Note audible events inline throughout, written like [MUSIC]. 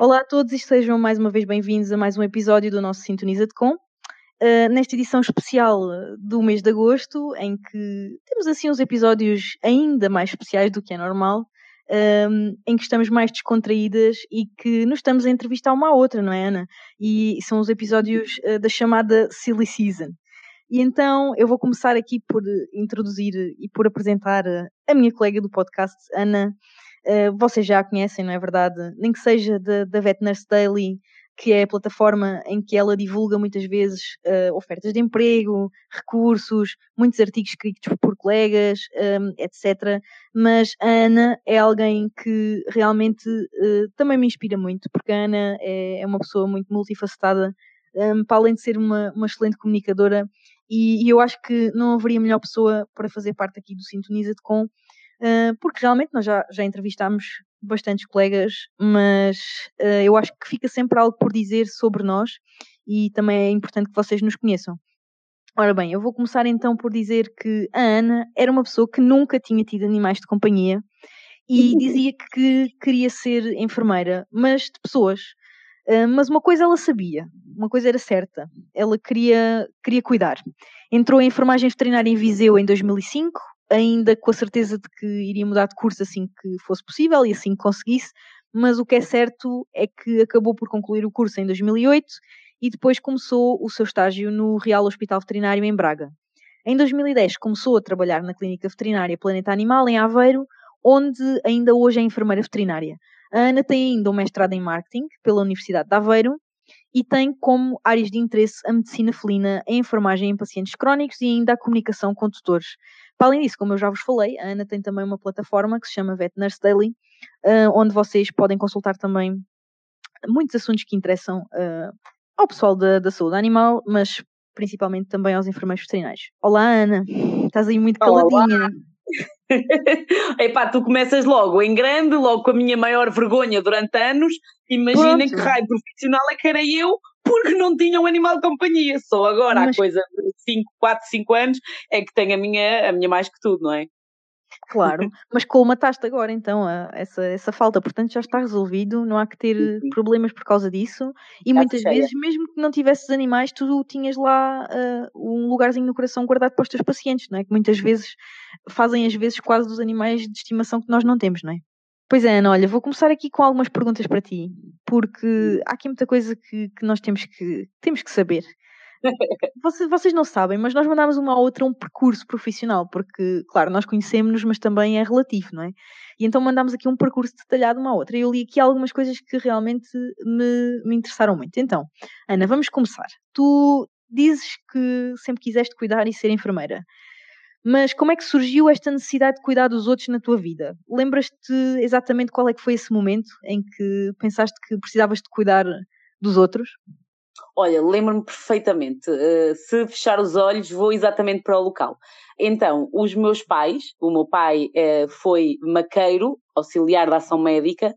Olá a todos e sejam mais uma vez bem-vindos a mais um episódio do nosso Sintoniza de Com. Uh, nesta edição especial do mês de agosto, em que temos assim uns episódios ainda mais especiais do que é normal, um, em que estamos mais descontraídas e que nos estamos a entrevistar uma à outra, não é, Ana? E são os episódios uh, da chamada Silly Season. E então eu vou começar aqui por introduzir e por apresentar a minha colega do podcast, Ana. Uh, vocês já a conhecem, não é verdade? Nem que seja da, da Vet Nurse Daily, que é a plataforma em que ela divulga muitas vezes uh, ofertas de emprego, recursos, muitos artigos escritos por colegas, um, etc. Mas a Ana é alguém que realmente uh, também me inspira muito, porque a Ana é, é uma pessoa muito multifacetada, um, para além de ser uma, uma excelente comunicadora, e, e, eu acho que não haveria melhor pessoa para fazer parte aqui do Sintoniza-te com, porque realmente nós já, já entrevistámos bastantes colegas, mas uh, eu acho que fica sempre algo por dizer sobre nós e também é importante que vocês nos conheçam. Ora bem, eu vou começar então por dizer que a Ana era uma pessoa que nunca tinha tido animais de companhia e dizia que queria ser enfermeira, mas de pessoas. Uh, mas uma coisa ela sabia, uma coisa era certa, ela queria, queria cuidar. Entrou em enfermagem veterinária em Viseu em 2005 ainda com a certeza de que iria mudar de curso assim que fosse possível e assim que conseguisse, mas o que é certo é que acabou por concluir o curso em 2008 e depois começou o seu estágio no Real Hospital Veterinário em Braga. Em 2010 começou a trabalhar na Clínica Veterinária Planeta Animal em Aveiro, onde ainda hoje é enfermeira veterinária. A Ana tem ainda um mestrado em marketing pela Universidade de Aveiro e tem como áreas de interesse a medicina felina, a enfermagem em pacientes crónicos e ainda a comunicação com tutores. Para além disso, como eu já vos falei, a Ana tem também uma plataforma que se chama Vet Nurse Daily, uh, onde vocês podem consultar também muitos assuntos que interessam uh, ao pessoal da, da, saúde animal, mas principalmente também aos enfermeiros veterinários. Olá, Ana, estás aí muito caladinha. Olá. [LAUGHS] Epá, tu começas logo em grande, logo com a minha maior vergonha durante anos. Imaginem que raio profissional é que era eu porque não tinha um animal de companhia. Só agora, Mas... há coisa de 4, 5 anos, é que tenho a minha, a minha mais que tudo, não é? Claro, [LAUGHS] mas colmataste agora então a, essa, essa falta, portanto já está resolvido, não há que ter Sim. problemas por causa disso. E muitas cheia. vezes, mesmo que não tivesses animais, tu tinhas lá uh, um lugarzinho no coração guardado para os teus pacientes, não é? Que muitas vezes fazem, às vezes, quase dos animais de estimação que nós não temos, não é? Pois é, Ana, olha, vou começar aqui com algumas perguntas para ti, porque há aqui muita coisa que, que nós temos que, temos que saber. [LAUGHS] Vocês, vocês não sabem, mas nós mandámos uma a outra um percurso profissional, porque, claro, nós conhecemos-nos, mas também é relativo, não é? E então mandámos aqui um percurso detalhado uma a outra. E eu li aqui algumas coisas que realmente me, me interessaram muito. Então, Ana, vamos começar. Tu dizes que sempre quiseste cuidar e ser enfermeira. Mas como é que surgiu esta necessidade de cuidar dos outros na tua vida? Lembras-te exatamente qual é que foi esse momento em que pensaste que precisavas de cuidar dos outros? Olha, lembro-me perfeitamente. Uh, se fechar os olhos, vou exatamente para o local. Então, os meus pais, o meu pai uh, foi maqueiro, auxiliar da ação médica,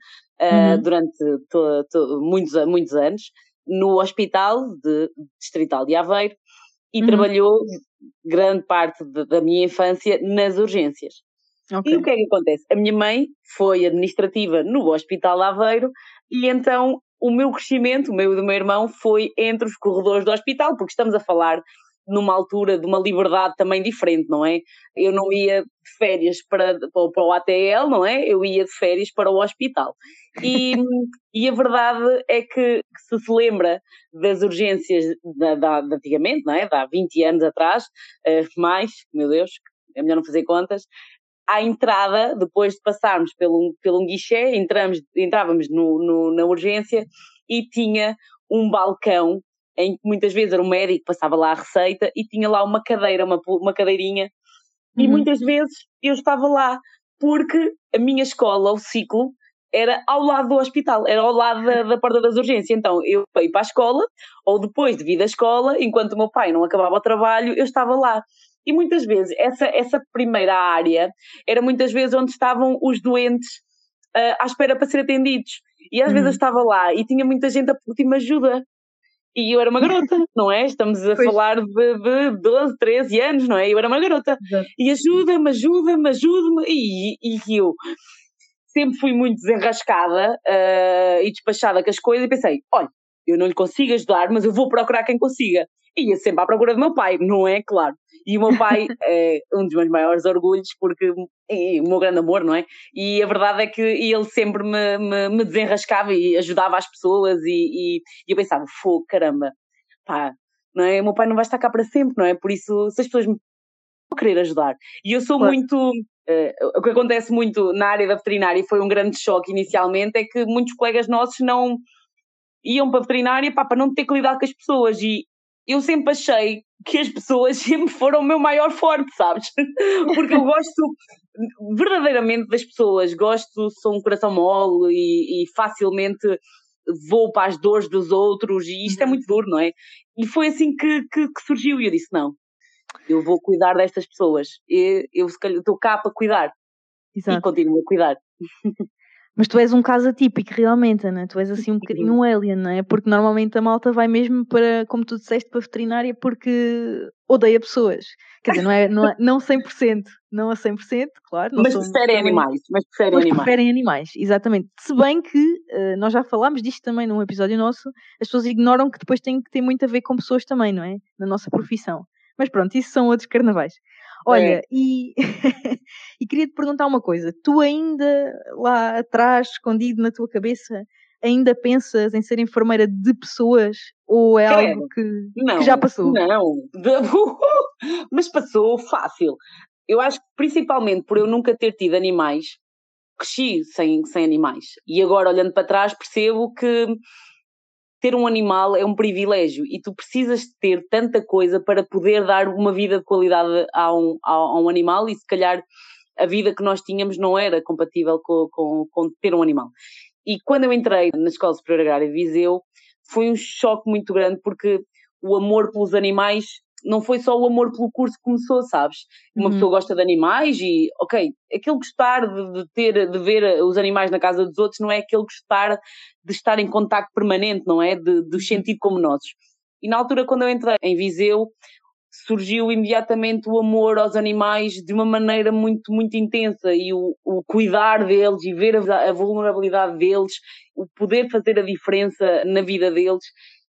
uh, uhum. durante to, to, muitos, muitos anos, no hospital de, distrital de Aveiro, e uhum. trabalhou grande parte de, da minha infância nas urgências. Okay. E o que é que acontece? A minha mãe foi administrativa no Hospital Aveiro e então o meu crescimento, o meu e do meu irmão, foi entre os corredores do hospital, porque estamos a falar numa altura de uma liberdade também diferente, não é? Eu não ia de férias para, para o ATL, não é? Eu ia de férias para o hospital. E, [LAUGHS] e a verdade é que, se se lembra das urgências da, da, de antigamente, não é? De há 20 anos atrás, uh, mais, meu Deus, é melhor não fazer contas, à entrada, depois de passarmos pelo, pelo um guichê, entramos, entrávamos no, no, na urgência e tinha um balcão em que muitas vezes era um médico que passava lá a receita e tinha lá uma cadeira, uma, uma cadeirinha, uhum. e muitas vezes eu estava lá porque a minha escola, o ciclo, era ao lado do hospital, era ao lado da, da porta das urgências. Então eu fui para a escola, ou depois de vir à escola, enquanto o meu pai não acabava o trabalho, eu estava lá. E muitas vezes essa, essa primeira área era muitas vezes onde estavam os doentes uh, à espera para ser atendidos. E às uhum. vezes eu estava lá e tinha muita gente a pedir-me ajuda. E eu era uma garota, [LAUGHS] não é? Estamos a pois. falar de, de 12, 13 anos, não é? Eu era uma garota. Exato. E ajuda-me, ajuda-me, ajuda-me. E, e eu, sempre fui muito desenrascada uh, e despachada com as coisas e pensei, olha, eu não lhe consigo ajudar, mas eu vou procurar quem consiga. E ia sempre à procura do meu pai, não é? Claro. E o meu pai é um dos meus maiores orgulhos, porque é o meu grande amor, não é? E a verdade é que ele sempre me, me, me desenrascava e ajudava as pessoas, e, e, e eu pensava, fogo, caramba, pá, não é? O meu pai não vai estar cá para sempre, não é? Por isso, se as pessoas me querer ajudar. E eu sou claro. muito. Uh, o que acontece muito na área da veterinária e foi um grande choque inicialmente é que muitos colegas nossos não iam para a veterinária pá, para não ter que lidar com as pessoas e eu sempre achei que as pessoas [LAUGHS] sempre foram o meu maior forte, sabes? [LAUGHS] Porque eu gosto verdadeiramente das pessoas, gosto, sou um coração mole e, e facilmente vou para as dores dos outros e isto é uhum. muito duro, não é? E foi assim que, que, que surgiu e eu disse, não, eu vou cuidar destas pessoas, e eu estou cá para cuidar Exato. e continuo a cuidar. [LAUGHS] Mas tu és um caso atípico, realmente, Ana. Tu és assim um bocadinho um alien, não é? Porque normalmente a malta vai mesmo para, como tu disseste, para a veterinária porque odeia pessoas. Quer dizer, não é, não, é, não 100%, não a 100%, claro. Mas preferem animais. Mas preferem animais. preferem animais, exatamente. Se bem que, uh, nós já falámos disto também num episódio nosso, as pessoas ignoram que depois tem que ter muito a ver com pessoas também, não é? Na nossa profissão. Mas pronto, isso são outros carnavais. Olha, é. e, [LAUGHS] e queria te perguntar uma coisa. Tu ainda lá atrás, escondido na tua cabeça, ainda pensas em ser enfermeira de pessoas ou é algo que, não, que já passou? Não, [LAUGHS] mas passou fácil. Eu acho que principalmente por eu nunca ter tido animais, cresci sem, sem animais. E agora, olhando para trás, percebo que ter um animal é um privilégio e tu precisas ter tanta coisa para poder dar uma vida de qualidade a um, a, um animal e se calhar a vida que nós tínhamos não era compatível com, com, com ter um animal. E quando eu entrei na Escola Superior Agrária de Viseu, foi um choque muito grande porque o amor pelos animais não foi só o amor pelo curso que começou, sabes? Uma uhum. pessoa gosta de animais e, ok, aquele gostar de, de, ter, de ver os animais na casa dos outros não é aquele gostar de estar em contato permanente, não é? De, de sentir como nossos. E na altura, quando eu entrei em Viseu, surgiu imediatamente o amor aos animais de uma maneira muito, muito intensa e o, o cuidar deles e ver a, a vulnerabilidade deles, o poder fazer a diferença na vida deles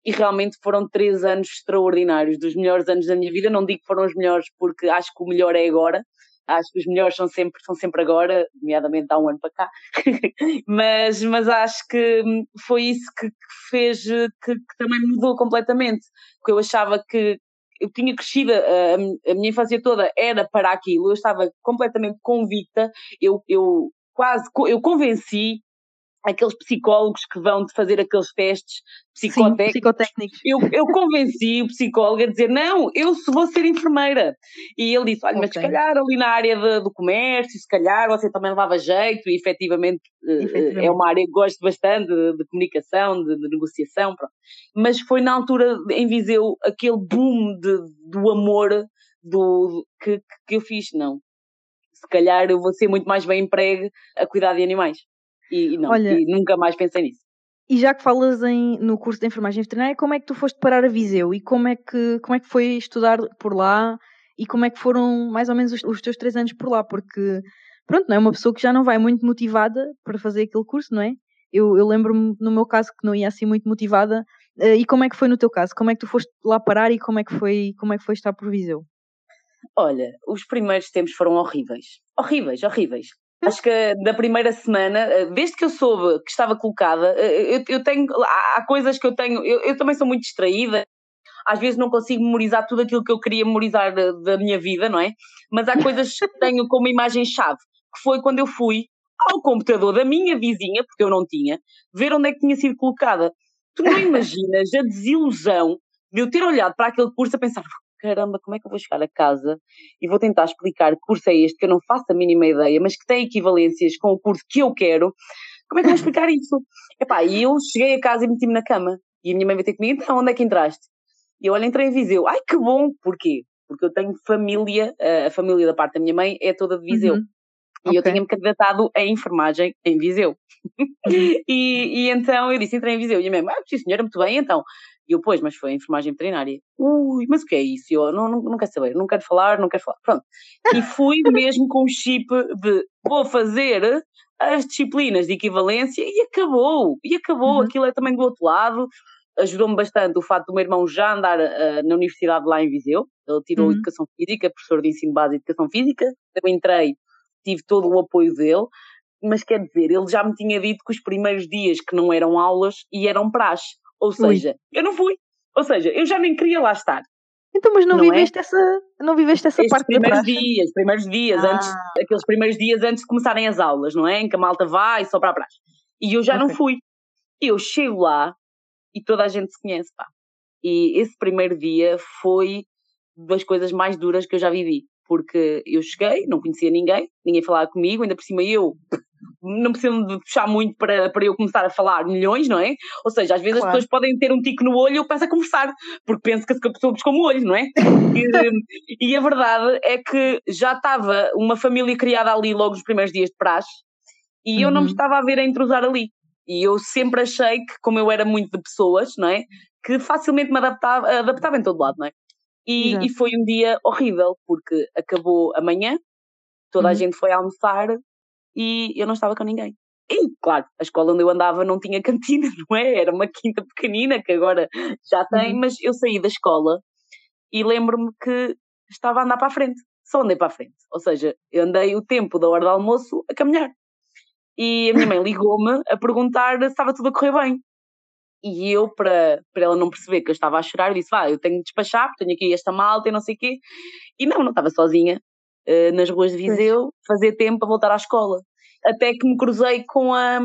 e realmente foram três anos extraordinários, dos melhores anos da minha vida. Não digo que foram os melhores porque acho que o melhor é agora, acho que os melhores são sempre, são sempre agora, nomeadamente há um ano para cá, [LAUGHS] mas, mas acho que foi isso que, que fez, que, que, também mudou completamente, porque eu achava que eu tinha crescido, a, a minha infância toda era para aquilo, eu estava completamente convicta, eu, eu quase, eu convenci aqueles psicólogos que vão de fazer aqueles testes psicotécnicos. Sim, psicotécnicos. Eu, eu convenci o psicólogo a dizer: não, eu vou ser enfermeira. E ele disse: olha, okay. mas se calhar ali na área de, do comércio, se calhar você também levava jeito, e efetivamente, eh, efetivamente. é uma área que gosto bastante de, de comunicação, de, de, negociação. Pronto. Mas foi na altura em Viseu aquele boom de, do amor do, que, que eu fiz. Não, se calhar eu vou ser muito mais bem empregue a cuidar de animais. E, e não, Olha, e nunca mais pensei nisso. E já que falas em, no curso de enfermagem veterinária, como é que tu foste parar a Viseu? E como é que, como é que foi estudar por lá? E como é que foram mais ou menos os, os teus três anos por lá? Porque, pronto, não é uma pessoa que já não vai muito motivada para fazer aquele curso, não é? Eu, eu lembro-me, no meu caso, que não ia assim muito motivada. Uh, e como é que foi no teu caso? Como é que tu foste lá parar e como é que foi, como é que foi estar por Viseu? Olha, os primeiros tempos foram horríveis. Horríveis, horríveis. Acho que da primeira semana, eh, desde que eu soube que estava colocada, eh, eu, eu tenho. Há coisas que eu tenho. Eu, eu, também sou muito distraída. Às vezes não consigo memorizar tudo aquilo que eu queria memorizar da, da minha vida, não é? Mas há coisas que [LAUGHS] tenho como imagem-chave, que foi quando eu fui ao computador da minha vizinha, porque eu não tinha, ver onde é que tinha sido colocada. Tu não [LAUGHS] imaginas a desilusão de eu ter olhado para aquele curso a pensar, caramba, como é que eu vou chegar a casa e vou tentar explicar que curso é este que eu não faço a mínima ideia, mas que tem equivalências com o curso que eu quero, como é que eu vou explicar isso? Epá, e eu cheguei a casa e meti-me na cama. E a minha mãe veio ter comigo, então, onde é que entraste? E eu, olha, entrei em Viseu. Ai, que bom! Porquê? Porque eu tenho família, a família da parte da minha mãe é toda de Viseu. Uhum. E okay. eu tinha-me candidatado a enfermagem em Viseu. Uhum. [LAUGHS] e, e, então eu disse, entrei em Viseu. E a minha mãe, ah, sim senhora, muito bem, então E eu, pois, mas foi a enfermagem veterinária. Ui, mas o que é isso? Eu não, não, não quero saber, não quero falar, não quero falar. Pronto. E fui mesmo com o chip de vou fazer as disciplinas de equivalência e acabou. E acabou. Uhum. Aquilo é também do outro lado. Ajudou-me bastante o facto do meu irmão já andar uh, na universidade lá em Viseu. Ele tirou uhum. Educação Física, professor de ensino básico de Educação Física. Eu entrei, tive todo o apoio dele mas quer dizer, ele já me tinha dito que os primeiros dias que não eram aulas e eram praxe. Ou seja, Ui. eu não fui. Ou seja, eu já nem queria lá estar. Então, mas não, não é? viveste é? essa, não viveste essa Estes parte primeiros dias, primeiros dias, ah. antes, aqueles primeiros dias antes de começarem as aulas, não é? Em que a malta vai só para a praxe. E eu já okay. não fui. Eu chego lá e toda a gente se conhece, pá. E esse primeiro dia foi das coisas mais duras que eu já vivi. Porque eu cheguei, não conhecia ninguém, ninguém falava comigo, ainda por cima eu [LAUGHS] não precisam de puxar muito para, para eu começar a falar milhões, não é? Ou seja, às vezes claro. as pessoas podem ter um tico no olho e eu começo a conversar, porque penso que a pessoa buscou o olho, não é? E, [LAUGHS] e, a verdade é que já estava uma família criada ali logo nos primeiros dias de praxe e uhum. eu não me uhum. estava a ver a entrosar ali. E eu sempre achei que, como eu era muito de pessoas, não é? Que facilmente me adaptava, adaptava em todo lado, não é? E, e foi um dia horrível, porque acabou amanhã, toda uhum. a gente foi almoçar e eu não estava com ninguém. E, claro, a escola onde eu andava não tinha [LAUGHS] cantina, não é? Era uma quinta pequenina que agora já tem, uhum. mas eu saí da escola e lembro-me que estava a andar para a frente. Só andei para a frente. Ou seja, eu andei o tempo da hora do almoço a caminhar. E a minha mãe [LAUGHS] ligou-me a perguntar se estava tudo a correr bem. E eu, para, para ela não perceber que eu estava a chorar, disse: Vá, eu tenho de despachar, tenho aqui esta malta e não sei o quê. E não, não estava sozinha. Eh, nas ruas de Viseu, fazer tempo para voltar à escola. Até que me cruzei com a.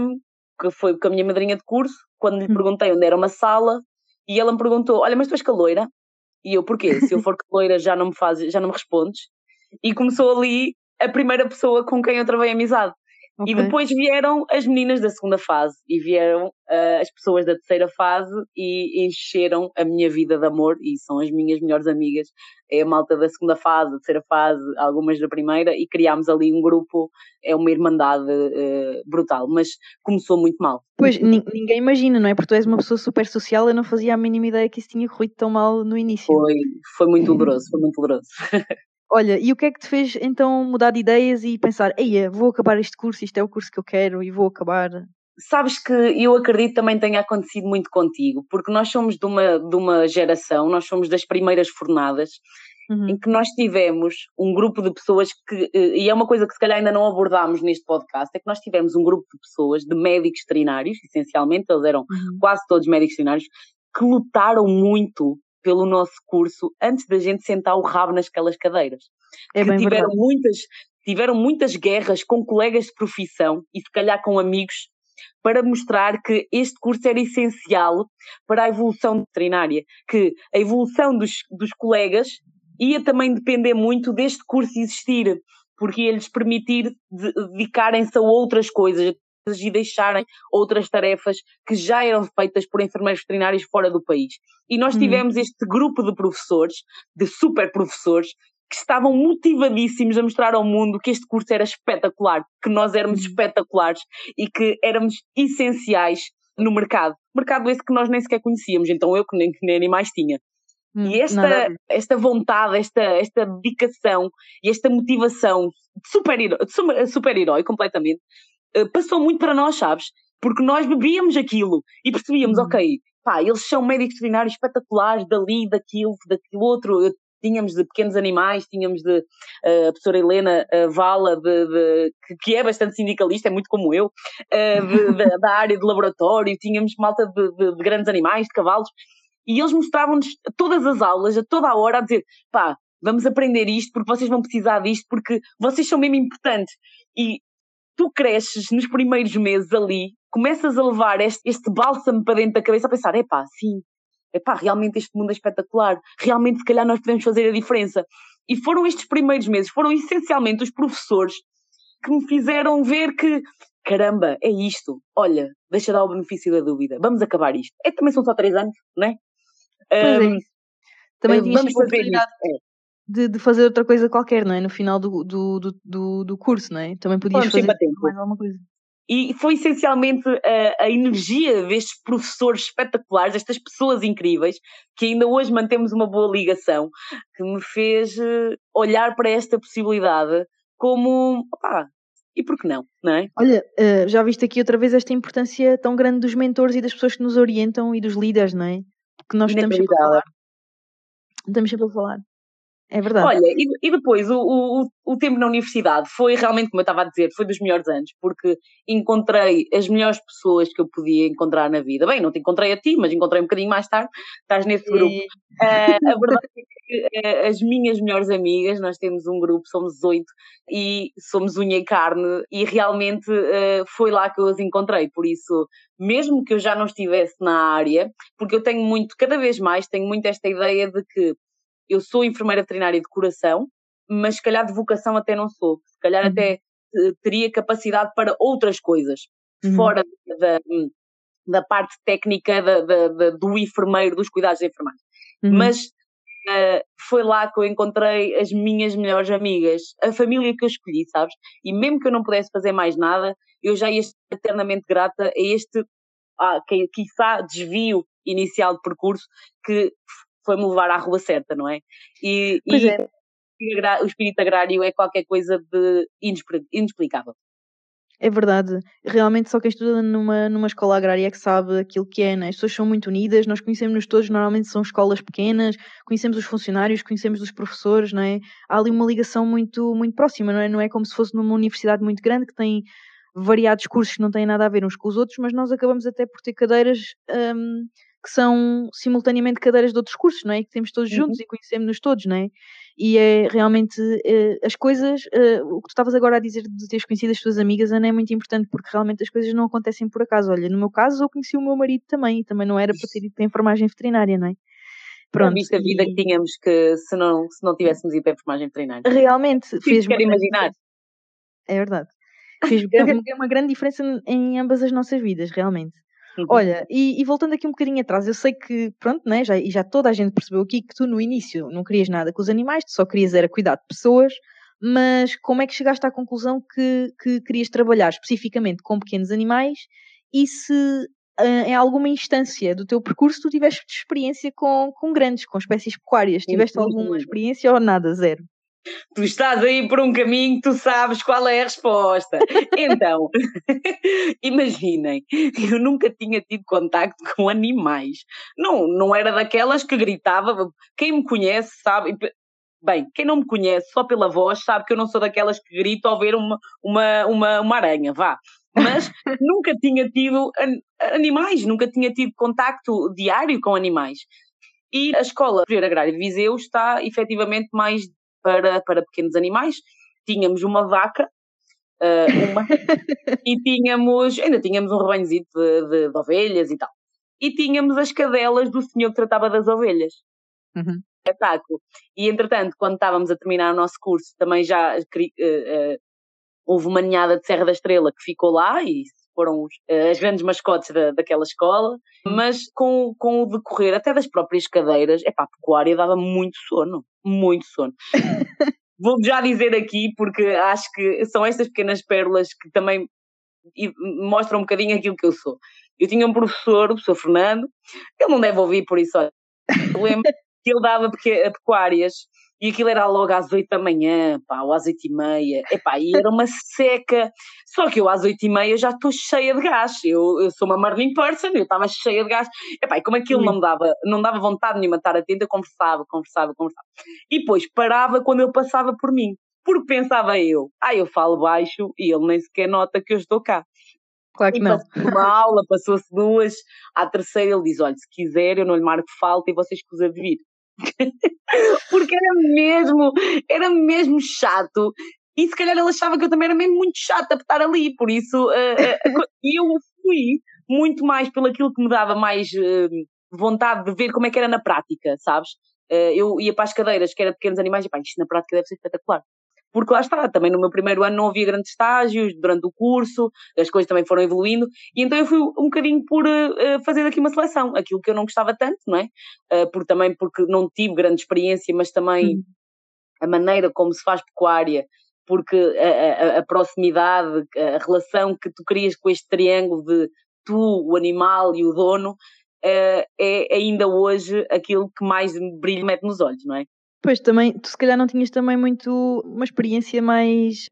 que foi com a minha madrinha de curso, quando lhe hum. perguntei onde era uma sala, e ela me perguntou: Olha, mas tu és caloira? E eu, porquê? Se eu [LAUGHS] for caloira já não me faz, já não me respondes. E começou ali a primeira pessoa com quem eu travei amizade. Okay. E depois vieram as meninas da segunda fase e vieram uh, as pessoas da terceira fase e encheram a minha vida de amor e são as minhas melhores amigas. É a malta da segunda fase, da terceira fase, algumas da primeira e criámos ali um grupo, é uma irmandade uh, brutal, mas começou muito mal. Pois, ninguém imagina, não é? Porque tu és uma pessoa super social, eu não fazia a mínima ideia que isso tinha corrido tão mal no início. Foi, foi muito doloroso, foi muito doloroso. [LAUGHS] Olha, e o que é que te fez então mudar de ideias e pensar, eia, vou acabar este curso, isto é o curso que eu quero e vou acabar? Sabes que eu acredito também tenha acontecido muito contigo, porque nós somos de uma, de uma geração, nós somos das primeiras fornadas, uhum. em que nós tivemos um grupo de pessoas que, eh, e é uma coisa que se calhar ainda não abordámos neste podcast, é que nós tivemos um grupo de pessoas, de médicos veterinários, essencialmente, eles eram uhum. quase todos médicos veterinários, que lutaram muito pelo nosso curso antes da gente sentar o rabo nasquelas cadeiras. É que tiveram muitas, tiveram muitas guerras com colegas de profissão e se calhar com amigos para mostrar que este curso era essencial para a evolução veterinária, que a evolução dos, dos colegas ia também depender muito deste curso existir, porque ia-lhes permitir dedicarem-se a outras coisas, e deixarem outras tarefas que já eram feitas por enfermeiros veterinários fora do país. E nós uhum. tivemos este grupo de professores, de super professores, que estavam motivadíssimos a mostrar ao mundo que este curso era espetacular, que nós éramos uhum. espetaculares e que éramos essenciais no mercado. Mercado esse que nós nem sequer conhecíamos, então eu que nem, que nem animais tinha. Hum, e esta, esta vontade, esta, esta dedicação e esta motivação de super-herói super completamente eh, passou muito para nós, sabes? Porque nós bebíamos aquilo e percebíamos, uhum. ok, pá, eles são médicos veterinários espetaculares, dali, daquilo, daquilo outro. Tínhamos de pequenos animais, tínhamos de uh, a professora Helena uh, Vala, de, de, que, que, é bastante sindicalista, é muito como eu, uh, de, [LAUGHS] de, da área de laboratório, tínhamos malta de, grandes animais, de cavalos, e eles mostravam-nos todas as aulas, a toda a hora, a dizer, pá, vamos aprender isto porque vocês vão precisar disto, porque vocês são mesmo importantes. E tu cresces nos primeiros meses ali, começas a levar este, este bálsamo para dentro da cabeça a pensar, epá, sim, epá, realmente este mundo é espetacular, realmente se calhar nós podemos fazer a diferença. E foram estes primeiros meses, foram essencialmente os professores que me fizeram ver que, caramba, é isto, olha, deixa dar o benefício da dúvida, vamos acabar isto. É, também são só três anos, não é? Pois um, é isso. Também vamos fazer isto. É de, de, fazer outra coisa qualquer, não é? No final do, do, do, do, curso, não é? Também podias fazer mais alguma coisa. E foi essencialmente a, a, energia destes professores espetaculares, destas pessoas incríveis, que ainda hoje mantemos uma boa ligação, que me fez eh, olhar para esta possibilidade como, opá, e por que não, não é? Olha, uh, já viste aqui outra vez esta importância tão grande dos mentores e das pessoas que nos orientam e dos líderes, não é? Que nós estamos sempre a falar. Estamos sempre a falar. É verdade. Olha, e, e depois o, o, o, tempo na universidade foi realmente, como eu estava a dizer, foi dos melhores anos, porque encontrei as melhores pessoas que eu podia encontrar na vida. Bem, não te encontrei a ti, mas encontrei um bocadinho mais tarde, estás nesse grupo. Uh, [LAUGHS] a verdade é que uh, as minhas melhores amigas, nós temos um grupo, somos oito, e somos unha e carne, e realmente uh, foi lá que eu as encontrei. Por isso, mesmo que eu já não estivesse na área, porque eu tenho muito, cada vez mais, tenho muito esta ideia de que eu sou enfermeira veterinária de coração, mas se calhar de vocação até não sou. Se calhar uhum. até eh, teria capacidade para outras coisas, uhum. fora da, da parte técnica da, da, da, do enfermeiro, dos cuidados de enfermagem. Uhum. Mas uh, foi lá que eu encontrei as minhas melhores amigas, a família que eu escolhi, sabes? E mesmo que eu não pudesse fazer mais nada, eu já ia estar eternamente grata a este, ah, que, quiçá, desvio inicial de percurso que foi-me levar à rua certa, não é? E, e é. o espírito agrário é qualquer coisa de inexplicável. É verdade. Realmente só quem estuda numa, numa escola agrária é que sabe aquilo que é, né? As pessoas são muito unidas, nós conhecemos-nos todos, normalmente são escolas pequenas, conhecemos os funcionários, conhecemos os professores, não é? Há ali uma ligação muito, muito próxima, não é? Não é como se fosse numa universidade muito grande que tem variados cursos que não têm nada a ver uns com os outros, mas nós acabamos até por ter cadeiras um, que são simultaneamente cadeiras de outros cursos, não é? Que temos todos uhum. juntos e conhecemos-nos todos, não é? E é realmente uh, as coisas, uh, o que tu estavas agora a dizer de teres conhecido as tuas amigas, Ana, é muito importante porque realmente as coisas não acontecem por acaso. Olha, no meu caso, eu conheci o meu marido também e também não era para ter ido para a enfermagem veterinária, não é? Pronto. Viste a vida que tínhamos que se não, se não tivéssemos ido para a enfermagem veterinária. Realmente, [LAUGHS] fez. Quero imaginar. É verdade. [LAUGHS] Fez uma grande diferença em ambas as nossas vidas, realmente. Uhum. Olha, e, e, voltando aqui um bocadinho atrás, eu sei que, pronto, né, já, já toda a gente percebeu aqui que tu no início não querias nada com os animais, tu só querias era cuidar de pessoas, mas como é que chegaste à conclusão que, que querias trabalhar especificamente com pequenos animais e se uh, em alguma instância do teu percurso tu tiveste experiência com, com grandes, com espécies pecuárias? Tiveste alguma experiência ou nada? Zero? Tu estás aí por um caminho, tu sabes qual é a resposta. Então, [LAUGHS] imaginem, eu nunca tinha tido contacto com animais. Não, não era daquelas que gritava. Quem me conhece sabe. Bem, quem não me conhece só pela voz sabe que eu não sou daquelas que grito ao ver uma, uma, uma, uma aranha, vá. Mas [LAUGHS] nunca tinha tido animais, nunca tinha tido contacto diário com animais. E a Escola Superior Agrária de Viseu está efetivamente mais para, para pequenos animais. Tínhamos uma vaca, uh, uma, [LAUGHS] e tínhamos, ainda tínhamos um rebanhozito de, de, de, ovelhas e tal. E tínhamos as cadelas do senhor que tratava das ovelhas. Uhum. Espetáculo. E entretanto, quando estávamos a terminar o nosso curso, também já uh, uh, houve uma ninhada de Serra da Estrela que ficou lá e foram os, as grandes mascotes da, daquela escola, mas com, com o decorrer até das próprias cadeiras, é pá, a pecuária dava muito sono muito sono. [LAUGHS] Vou já dizer aqui, porque acho que são estas pequenas pérolas que também mostram um bocadinho aquilo que eu sou. Eu tinha um professor, o professor Fernando, ele não deve ouvir, por isso, olha, lembro que ele dava pecuárias e aquilo era logo às oito da manhã, pá, ou às oito e meia, epá, e era uma [LAUGHS] seca, só que eu às oito e meia já estou cheia de gás, eu, eu sou uma Marlin person, eu estava cheia de gás, epá, e como aquilo não me dava, não dava vontade nenhuma de estar atenta, eu conversava, conversava, conversava, e depois parava quando ele passava por mim, porque pensava eu, ah, eu falo baixo e ele nem sequer nota que eu estou cá. Claro que e não. uma [LAUGHS] aula, passou-se duas, à terceira ele diz, olha, se quiser eu não lhe marco falta e vocês que os vir. [LAUGHS] Porque era mesmo, era mesmo chato. E se calhar ele achava que eu também era mesmo muito chata por estar ali, por isso [LAUGHS] uh, uh, eu fui muito mais pelo aquilo que me dava mais uh, vontade de ver como é que era na prática, sabes? eu ia para as cadeiras que era pequenos animais e pá, isto na prática deve ser espetacular porque lá está, também no meu primeiro ano não havia grandes estágios durante o curso, as coisas também foram evoluindo, e então eu fui um bocadinho por uh, fazer aqui uma seleção, aquilo que eu não gostava tanto, não é? Uh, por, também porque não tive grande experiência, mas também uhum. a maneira como se faz pecuária porque a, a, a, proximidade, a relação que tu crias com este triângulo de tu, o animal e o dono, é, é ainda hoje aquilo que mais brilho mete nos olhos, não é? Pois também, tu se calhar não tinhas também muito uma experiência mais.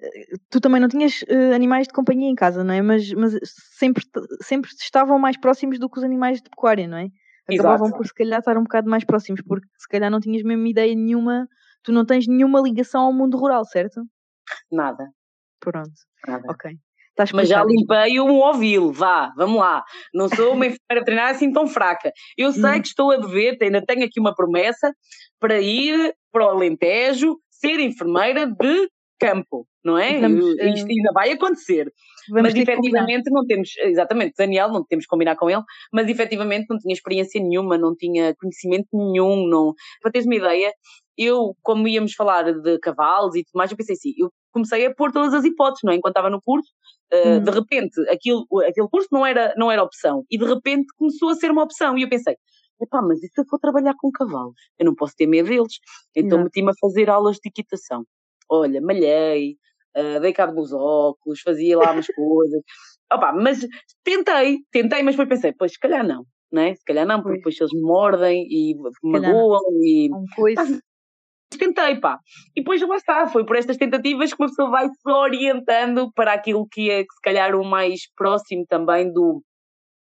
Tu também não tinhas uh, animais de companhia em casa, não é? Mas, mas sempre, sempre estavam mais próximos do que os animais de pecuária, não é? Acabavam Exato. por se calhar estar um bocado mais próximos, porque se calhar não tinhas mesmo ideia nenhuma, tu não tens nenhuma ligação ao mundo rural, certo? Nada. Pronto. Nada. Ok. Mas já limpei um ouvido, vá, vamos lá. Não sou uma [LAUGHS] enfermeira veterinária assim tão fraca. Eu sei hum. que estou a dever, ainda tenho aqui uma promessa para ir para o Alentejo ser enfermeira de campo, não é? Vamos, Isto eh, ainda vai acontecer. mas efetivamente não temos, exatamente, Daniel, não temos que combinar com ele, mas efetivamente não tinha experiência nenhuma, não tinha conhecimento nenhum, não. Para teres uma ideia, eu, como íamos falar de cavalos e tudo mais, eu pensei assim, eu comecei a pôr todas as hipóteses, não é? Enquanto estava no curso, uh, de repente, aquilo, aquele curso não era, não era opção, e de repente começou a ser uma opção, e eu pensei, epá, mas e se eu for trabalhar com cavalos? Eu não posso ter medo deles. Então meti-me a fazer aulas de equitação. Olha, malhei, uh, dei cabo nos óculos, fazia lá umas [LAUGHS] coisas. Opa, mas tentei, tentei, mas depois pensei, pois se calhar não, né? Se calhar não, porque depois eles mordem e magoam e. Um tentei, pá. E depois lá está, foi por estas tentativas que uma pessoa vai se orientando para aquilo que é, se calhar, o mais próximo também do,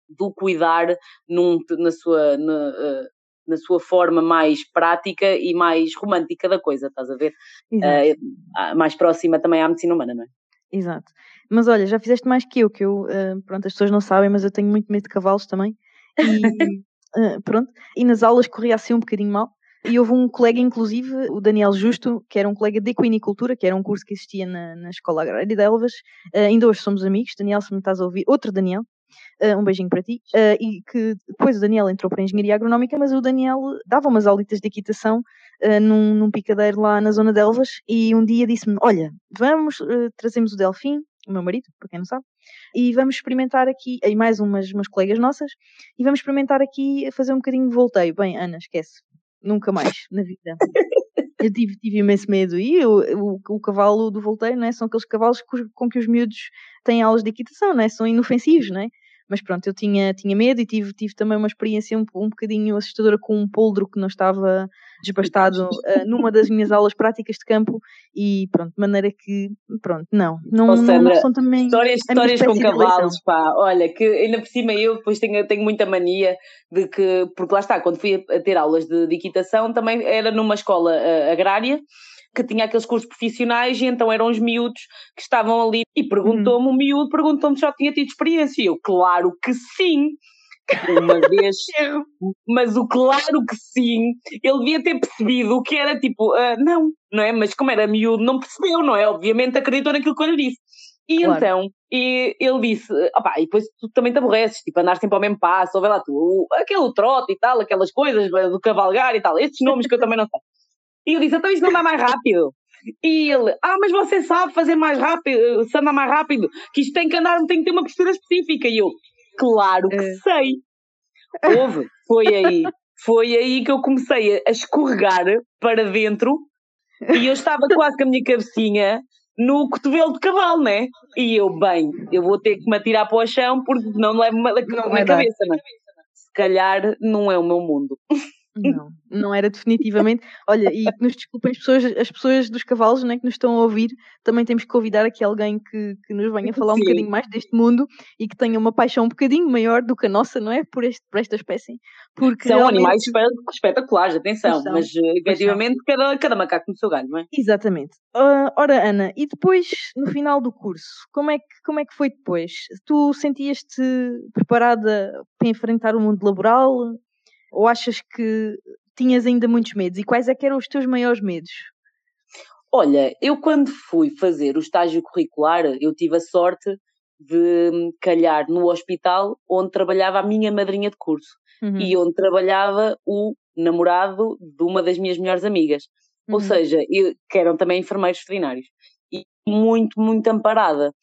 do cuidar num, na, sua, na, uh, na sua forma mais prática e mais romântica da coisa, estás a ver? Uh, mais próxima também à medicina humana, não é? Exato. Mas olha, já fizeste mais que eu, que eu, uh, pronto, as pessoas não sabem, mas eu tenho muito medo de cavalos também. E, [LAUGHS] pronto, e nas aulas corria assim um bocadinho mal. E houve um colega, inclusive, o Daniel Justo, que era um colega de equinicultura, que era um curso que existia na, na Escola Agrária de Elvas. Uh, ainda hoje somos amigos. Daniel, se me estás a ouvir, outro Daniel, uh, um beijinho para ti. Uh, e que depois o Daniel entrou para a Engenharia Agronómica, mas o Daniel dava umas aulitas de equitação num, num, picadeiro lá na zona de Elvas. E um dia disse-me: Olha, vamos, trazemos o Delfim, o meu marido, para quem não sabe, e vamos experimentar aqui, aí mais umas, umas colegas nossas, e vamos experimentar aqui fazer um bocadinho de volteio. Bem, Ana, esquece nunca mais [LAUGHS] na vida. Eu tive, tive imenso medo. E o, o, o cavalo do volteio, não é? São aqueles cavalos com, com que os miúdos têm aulas de equitação, não é? São inofensivos, não é? Mas pronto, eu tinha, tinha medo e tive, tive também uma experiência um, um bocadinho assustadora com um poldro que não estava desbastado uh, numa das minhas aulas práticas de campo e pronto, de maneira que, pronto, não. Não, Sandra, não são também. Histórias, histórias com cavalos, pá. Olha, que ainda por cima eu depois tenho, tenho muita mania de que, porque lá está, quando fui a ter aulas de, de equitação também era numa escola uh, agrária que tinha aqueles cursos profissionais e então eram os miúdos que estavam ali e perguntou-me, uhum. o miúdo perguntou-me se já tinha tido experiência. E eu, claro que sim. Uma vez, [LAUGHS] mas o claro que sim, ele devia ter percebido que era tipo, uh, não, não é? Mas como era miúdo, não percebeu, não é? Obviamente acreditou naquilo que eu lhe disse. E claro. então, e ele disse, opá, e depois tu também te aborreces, tipo, andar sempre ao mesmo passo, ou vai lá tu, aquele trote e tal, aquelas coisas do cavalgar e tal, estes nomes que eu também não sei. E eu disse, então isto não dá mais rápido. E ele, ah, mas você sabe fazer mais rápido, se andar mais rápido, que isto tem que andar, tem que ter uma postura específica. E eu, claro que é. sei. Houve, foi aí, foi aí que eu comecei a escorregar para dentro e eu estava quase com a minha cabecinha no cotovelo de cavalo, né? E eu, bem, eu vou ter que me atirar para o chão porque não levo uma, não na cabeça, né? Se calhar não é o meu mundo. [LAUGHS] Não, não era definitivamente. Olha, e que nos desculpem as pessoas, as pessoas dos cavalos né, que nos estão a ouvir, também temos que convidar aqui alguém que, que nos venha falar um Sim. bocadinho mais deste mundo e que tenha uma paixão um bocadinho maior do que a nossa, não é? Por, este, por esta espécie. Porque São realmente... animais espetaculares, atenção, mas eh, efetivamente cada, cada macaco no seu galho, não é? Exatamente. Uh, ora, Ana, e depois, no final do curso, como é que, como é que foi depois? Tu sentias-te preparada para enfrentar o mundo laboral? Ou achas que tinhas ainda muitos medos? E quais é que eram os teus maiores medos? Olha, eu quando fui fazer o estágio curricular, eu tive a sorte de calhar no hospital onde trabalhava a minha madrinha de curso uhum. e onde trabalhava o namorado de uma das minhas melhores amigas. Uhum. Ou seja, eu, que eram também enfermeiros veterinários. E muito, muito amparada.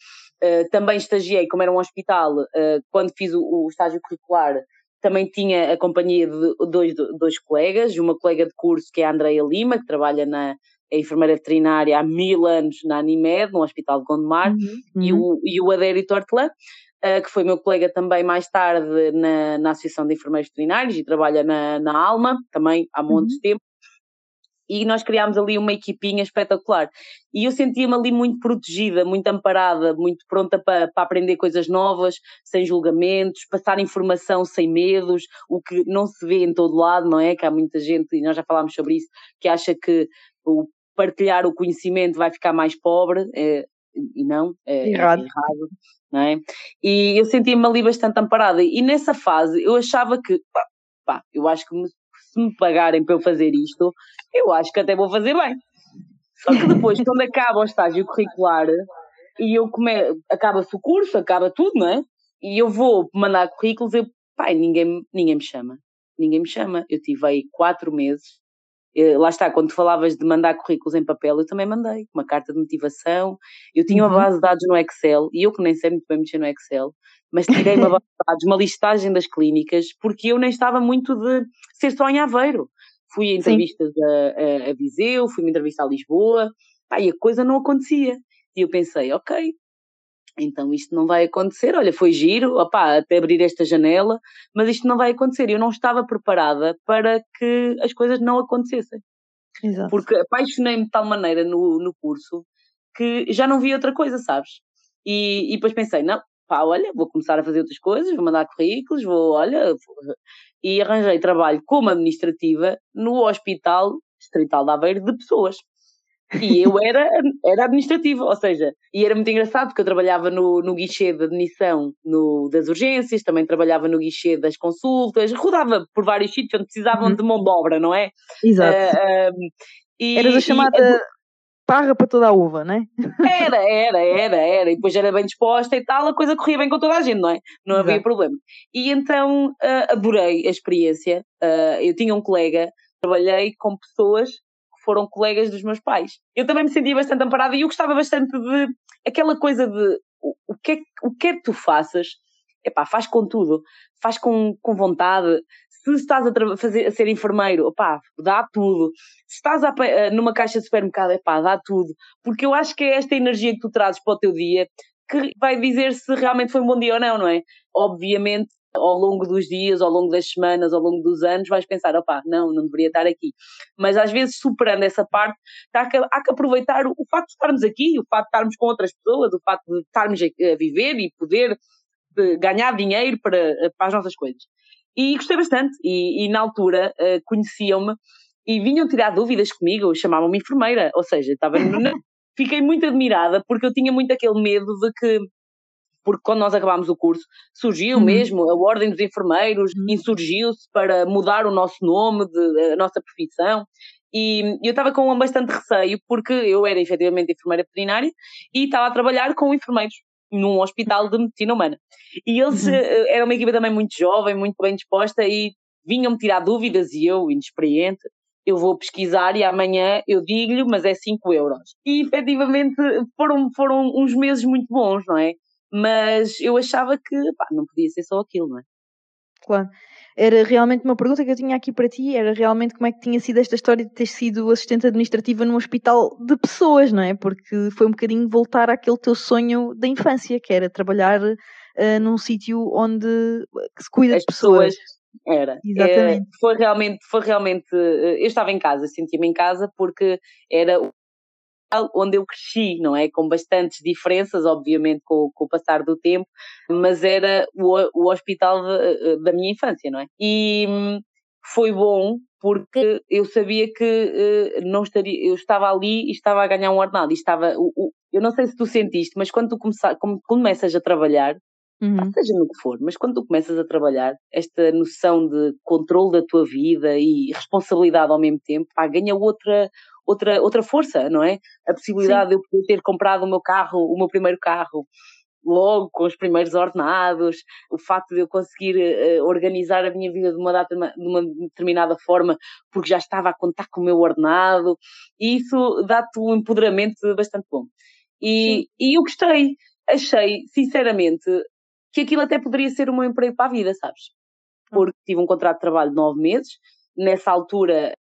Uh, também estagiei, como era um hospital, uh, quando fiz o, o estágio curricular, também tinha a companhia de dois, dois colegas, uma colega de curso que é a Andreia Lima, que trabalha na, é enfermeira veterinária há mil anos na Animed, no Hospital de Gondomar, uhum. e, o, e o Adérito Hortelã, uh, que foi meu colega também mais tarde na, na Associação de Enfermeiros Veterinários e trabalha na, na Alma, também há muitos uhum. tempo. E nós criámos ali uma equipinha espetacular. E eu sentia-me ali muito protegida, muito amparada, muito pronta para, para aprender coisas novas, sem julgamentos, passar informação sem medos, o que não se vê em todo lado, não é? Que há muita gente, e nós já falámos sobre isso, que acha que o partilhar o conhecimento vai ficar mais pobre. É, e não, é errado. É errado não é? E eu sentia-me ali bastante amparada. E nessa fase eu achava que, pá, pá, eu acho que me, se me pagarem para eu fazer isto, eu acho que até vou fazer bem. Só que depois, quando acaba o estágio curricular e eu come... acaba-se o curso, acaba tudo, não é? E eu vou mandar currículos, eu, pai, ninguém, ninguém me chama. Ninguém me chama. Eu tive aí quatro meses eh, lá está, quando falavas de mandar currículos em papel, eu também mandei uma carta de motivação. Eu tinha uhum. uma base de dados no Excel, e eu que nem sei muito bem mexer no Excel, mas tirei uma base de dados, uma listagem das clínicas, porque eu nem estava muito de ser só em Aveiro. Fui a entrevistas a, a, a, Viseu, fui a entrevista a Lisboa, pá, e a coisa não acontecia. E eu pensei, ok, então isto não vai acontecer. Olha, foi giro, opá, até abrir esta janela, mas isto não vai acontecer. Eu não estava preparada para que as coisas não acontecessem. Exato. Porque apaixonei-me de tal maneira no, no curso que já não vi outra coisa, sabes? E, e depois pensei, não, pá, olha, vou começar a fazer outras coisas, vou mandar currículos, vou, olha, e arranjei trabalho como administrativa no Hospital Distrital de Aveiro de Pessoas. E eu [LAUGHS] era, era administrativa, ou seja, e era muito engraçado porque eu trabalhava no, no guichê de admissão no, das urgências, também trabalhava no guichê das consultas, rodava por vários sítios onde precisavam uhum. de mão de obra, não é? Exato. Uh, um, e, Eras a chamada parra para toda a uva, não é? Era, era, era, era. E depois era bem disposta e tal, a coisa corria bem com toda a gente, não é? Não Exato. havia problema. E então uh, adorei a experiência. Uh, eu tinha um colega, trabalhei com pessoas foram colegas dos meus pais. Eu também me sentia bastante amparada e eu gostava bastante de aquela coisa de o, o que, é, o que é que tu faças, epá, faz com tudo, faz com, com vontade. Se estás a, fazer, a ser enfermeiro, opá, dá tudo. Se estás a, numa caixa de supermercado, epá, dá tudo. Porque eu acho que é esta energia que tu trazes para o teu dia que vai dizer se realmente foi um bom dia ou não, não é? Obviamente ao longo dos dias, ao longo das semanas, ao longo dos anos, vais pensar, opá, não, não deveria estar aqui. Mas às vezes, superando essa parte, há que, há que aproveitar o, o facto de estarmos aqui, o facto de estarmos com outras pessoas, o facto de estarmos a, a viver e poder de, ganhar dinheiro para, para as nossas coisas. E gostei bastante, e, e na altura uh, conheciam-me e vinham tirar dúvidas comigo, chamavam-me enfermeira, ou seja, estava... [LAUGHS] Fiquei muito admirada porque eu tinha muito aquele medo de que porque quando nós acabámos o curso, surgiu uhum. mesmo a Ordem dos Enfermeiros, uhum. insurgiu-se para mudar o nosso nome, de, a nossa profissão. E eu estava com bastante receio, porque eu era efetivamente enfermeira veterinária e estava a trabalhar com enfermeiros num hospital de medicina humana. E eles uhum. Eh, eram uma equipa também muito jovem, muito bem disposta e vinham-me tirar dúvidas e eu, inexperiente, eu vou pesquisar e amanhã eu digo-lhe, mas é 5 euros. E efetivamente foram, foram uns meses muito bons, não é? mas eu achava que pá, não podia ser só aquilo, não é? Claro. Era realmente uma pergunta que eu tinha aqui para ti, era realmente como é que tinha sido esta história de ter sido assistente administrativa num hospital de pessoas, não é? Porque foi um bocadinho voltar àquele teu sonho da infância, que era trabalhar uh, num sítio onde se cuida As de pessoas. pessoas. Era. Exatamente. É, foi realmente, foi realmente. Eh, eu estava em casa, sentia-me em casa porque era onde eu cresci, não é? Com bastantes diferenças, obviamente, com, com o passar do tempo, mas era o, o hospital de, da minha infância, não é? E hum, foi bom porque eu sabia que uh, não estaria, eu estava ali e estava a ganhar um ordenado, e estava, o, o, eu não sei se tu sentiste, mas quando tu começar, como, começas a trabalhar, Uhum. seja no que for, mas quando tu começas a trabalhar, esta noção de controle da tua vida e responsabilidade ao mesmo tempo, pá, ganha outra, outra, outra força, não é? A possibilidade Sim. de eu poder ter comprado o meu carro, o meu primeiro carro, logo com os primeiros ordenados, o facto de eu conseguir uh, organizar a minha vida de uma, data, de uma determinada forma, porque já estava a contar com o meu ordenado, e isso dá-te um empoderamento bastante bom. E, e eu gostei, achei, sinceramente, que aquilo até poderia ser o meu emprego para a vida, sabes? Hum. Porque tive um contrato de trabalho de nove meses, nessa altura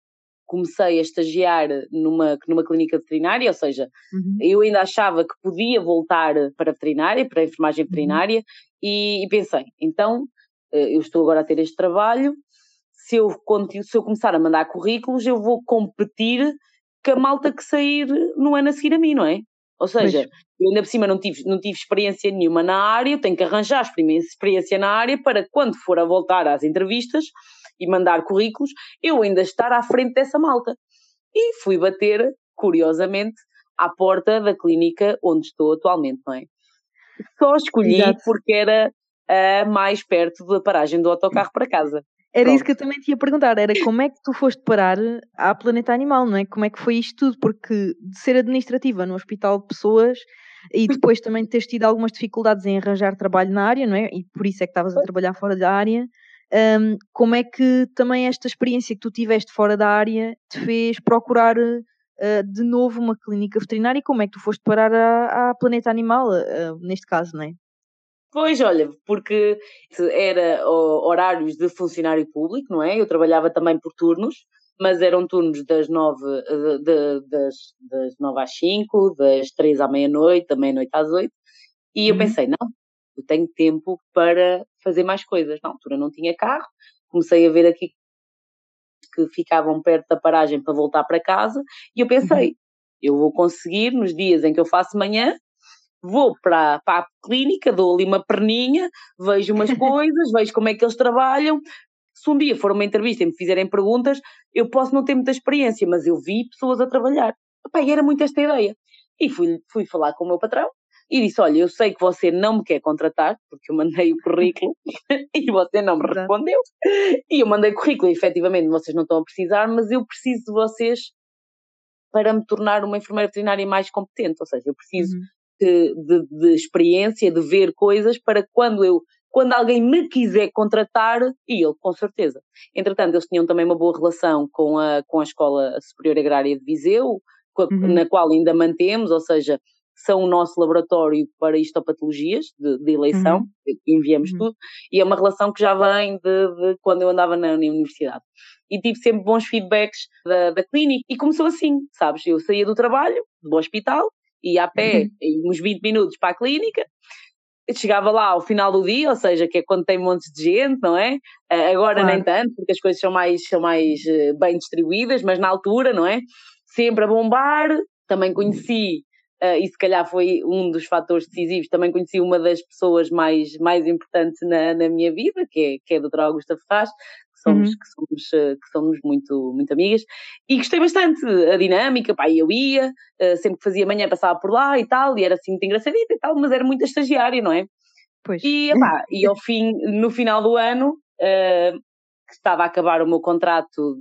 comecei a estagiar numa, numa clínica veterinária, ou seja, uhum. eu ainda achava que podia voltar para a veterinária, para a enfermagem veterinária, uhum. e, e, pensei, então eh, eu estou agora a ter este trabalho, se eu, se eu começar a mandar currículos, eu vou competir com a malta que sair no ano a seguir a mim, não é? Ou seja, pois. eu ainda por cima não tive, não tive experiência nenhuma na área, tenho que arranjar experiência na área para quando for a voltar às entrevistas e mandar currículos, eu ainda estar à frente dessa malta. E fui bater, curiosamente, à porta da clínica onde estou atualmente, não é? Só escolhi Exato. porque era a mais perto da paragem do autocarro para casa. Era Pronto. isso que eu também te ia perguntar, era como é que tu foste parar à Planeta Animal, não é? Como é que foi isto tudo? Porque de ser administrativa no hospital de pessoas e depois também teres tido algumas dificuldades em arranjar trabalho na área, não é? E por isso é que estavas a trabalhar fora da área. Um, como é que também esta experiência que tu tiveste fora da área te fez procurar uh, de novo uma clínica veterinária e como é que tu foste parar à, à Planeta Animal, uh, neste caso, não é? Pois, olha, porque era horários de funcionário público, não é? Eu trabalhava também por turnos, mas eram turnos das nove, de, de, das, das nove às cinco, das três à meia-noite, da meia-noite às oito, e eu uhum. pensei, não, eu tenho tempo para fazer mais coisas. Na altura não tinha carro, comecei a ver aqui que ficavam perto da paragem para voltar para casa, e eu pensei, uhum. eu vou conseguir, nos dias em que eu faço manhã, vou para, para a clínica, dou ali uma perninha, vejo umas [LAUGHS] coisas, vejo como é que eles trabalham. Se um dia for uma entrevista e me fizerem perguntas, eu posso não ter muita experiência, mas eu vi pessoas a trabalhar. Epá, e era muito esta ideia. E fui, fui falar com o meu patrão e disse: Olha, eu sei que você não me quer contratar, porque eu mandei o currículo [LAUGHS] e você não me respondeu. E eu mandei o currículo e efetivamente vocês não estão a precisar, mas eu preciso de vocês para me tornar uma enfermeira veterinária mais competente. Ou seja, eu preciso uhum de, de, de experiência, de ver coisas, para quando eu quando alguém me quiser contratar, e ele, com certeza. Entretanto, eles tinham também uma boa relação com a, com a Escola Superior Agrária de Viseu, uhum. na qual ainda mantemos, ou seja, são o nosso laboratório para histopatologias de, de eleição, uhum. enviamos uhum. tudo, e é uma relação que já vem de, de quando eu andava na, na, universidade. E tive sempre bons feedbacks da, da clínica, e começou assim, sabes? Eu saía do trabalho, do hospital, ia a pé uhum. uns 20 minutos para a clínica, chegava lá ao final do dia, ou seja, que é quando tem montes de gente, não é? Agora claro. nem tanto, porque as coisas são mais, são mais eh, bem distribuídas, mas na altura, não é? Sempre a bombar, também conheci, uh, e se calhar foi um dos fatores decisivos, também conheci uma das pessoas mais, mais importantes na, na minha vida, que é, que é a doutora Augusta Ferraz, somos, uhum. que, somos, eh, que somos muito, muito amigas, e gostei bastante a dinâmica, pá, eu ia, uh, sempre que fazia manhã passava por lá e tal, e era assim muito engraçadita e tal, mas era muito estagiária, não é? Pois. E, epá, e ao fim, no final do ano, uh, que estava a acabar o meu contrato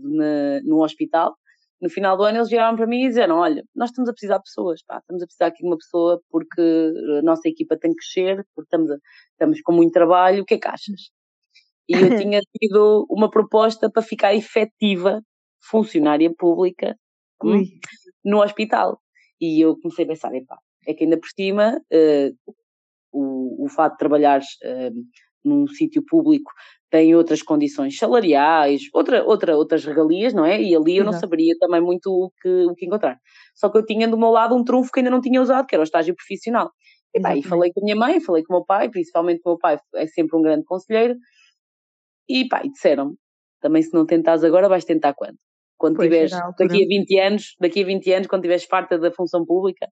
no hospital, no final do ano eles viraram para mim e disseram, olha, nós estamos a precisar de pessoas, pá, estamos a precisar aqui de uma pessoa porque a nossa equipa tem que crescer, porque estamos, a, estamos com muito trabalho, o que é que achas? e eu [LAUGHS] tinha tido uma proposta para ficar efetiva funcionária pública hum, no hospital. E eu comecei a pensar, epá, é que ainda por cima uh, o, o fato de trabalhar uh, num sítio público tem outras condições salariais, outra, outra, outras regalias, não é? E ali eu não saberia também muito o que, o que encontrar. Só que eu tinha do meu lado um trunfo que ainda não tinha usado, que era o estágio profissional. E, pá, e falei com a minha mãe, falei com o meu pai, principalmente o meu pai é sempre um grande conselheiro, e pá, e disseram também se não tentares agora, vais tentar quando? Quando pois, tiveres, daqui a 20 anos, daqui a 20 anos, quando tiveres farta da função pública.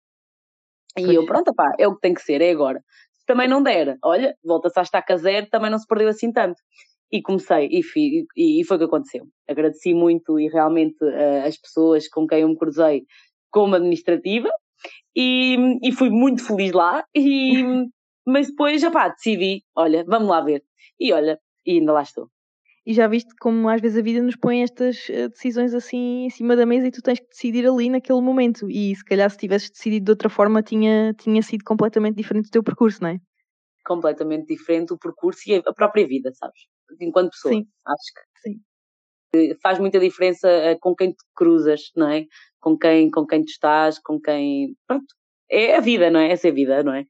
E pois. eu, pronto, pá, é o que tem que ser, é agora. Se também não der, olha, volta-se a estar a zero, também não se perdeu assim tanto. E comecei, e, fui, e, e foi o que aconteceu. Agradeci muito e realmente uh, as pessoas com quem eu me cruzei como administrativa e, e fui muito feliz lá. E, [LAUGHS] mas depois, já pá, decidi, olha, vamos lá ver. E olha, e ainda lá estou. E já viste como às vezes a vida nos põe estas eh, decisões assim em cima da mesa e tu tens que decidir ali naquele momento. E se calhar se tivesses decidido de outra forma tinha, tinha sido completamente diferente o teu percurso, não é? Completamente diferente o percurso e a própria vida, sabes? Enquanto pessoa. Sim. Acho que Sim. Eh, faz muita diferença eh, com quem te cruzas, não é? Com quem, com quem tu estás, com quem. Pronto. É a vida, não é? Essa é a vida, não é?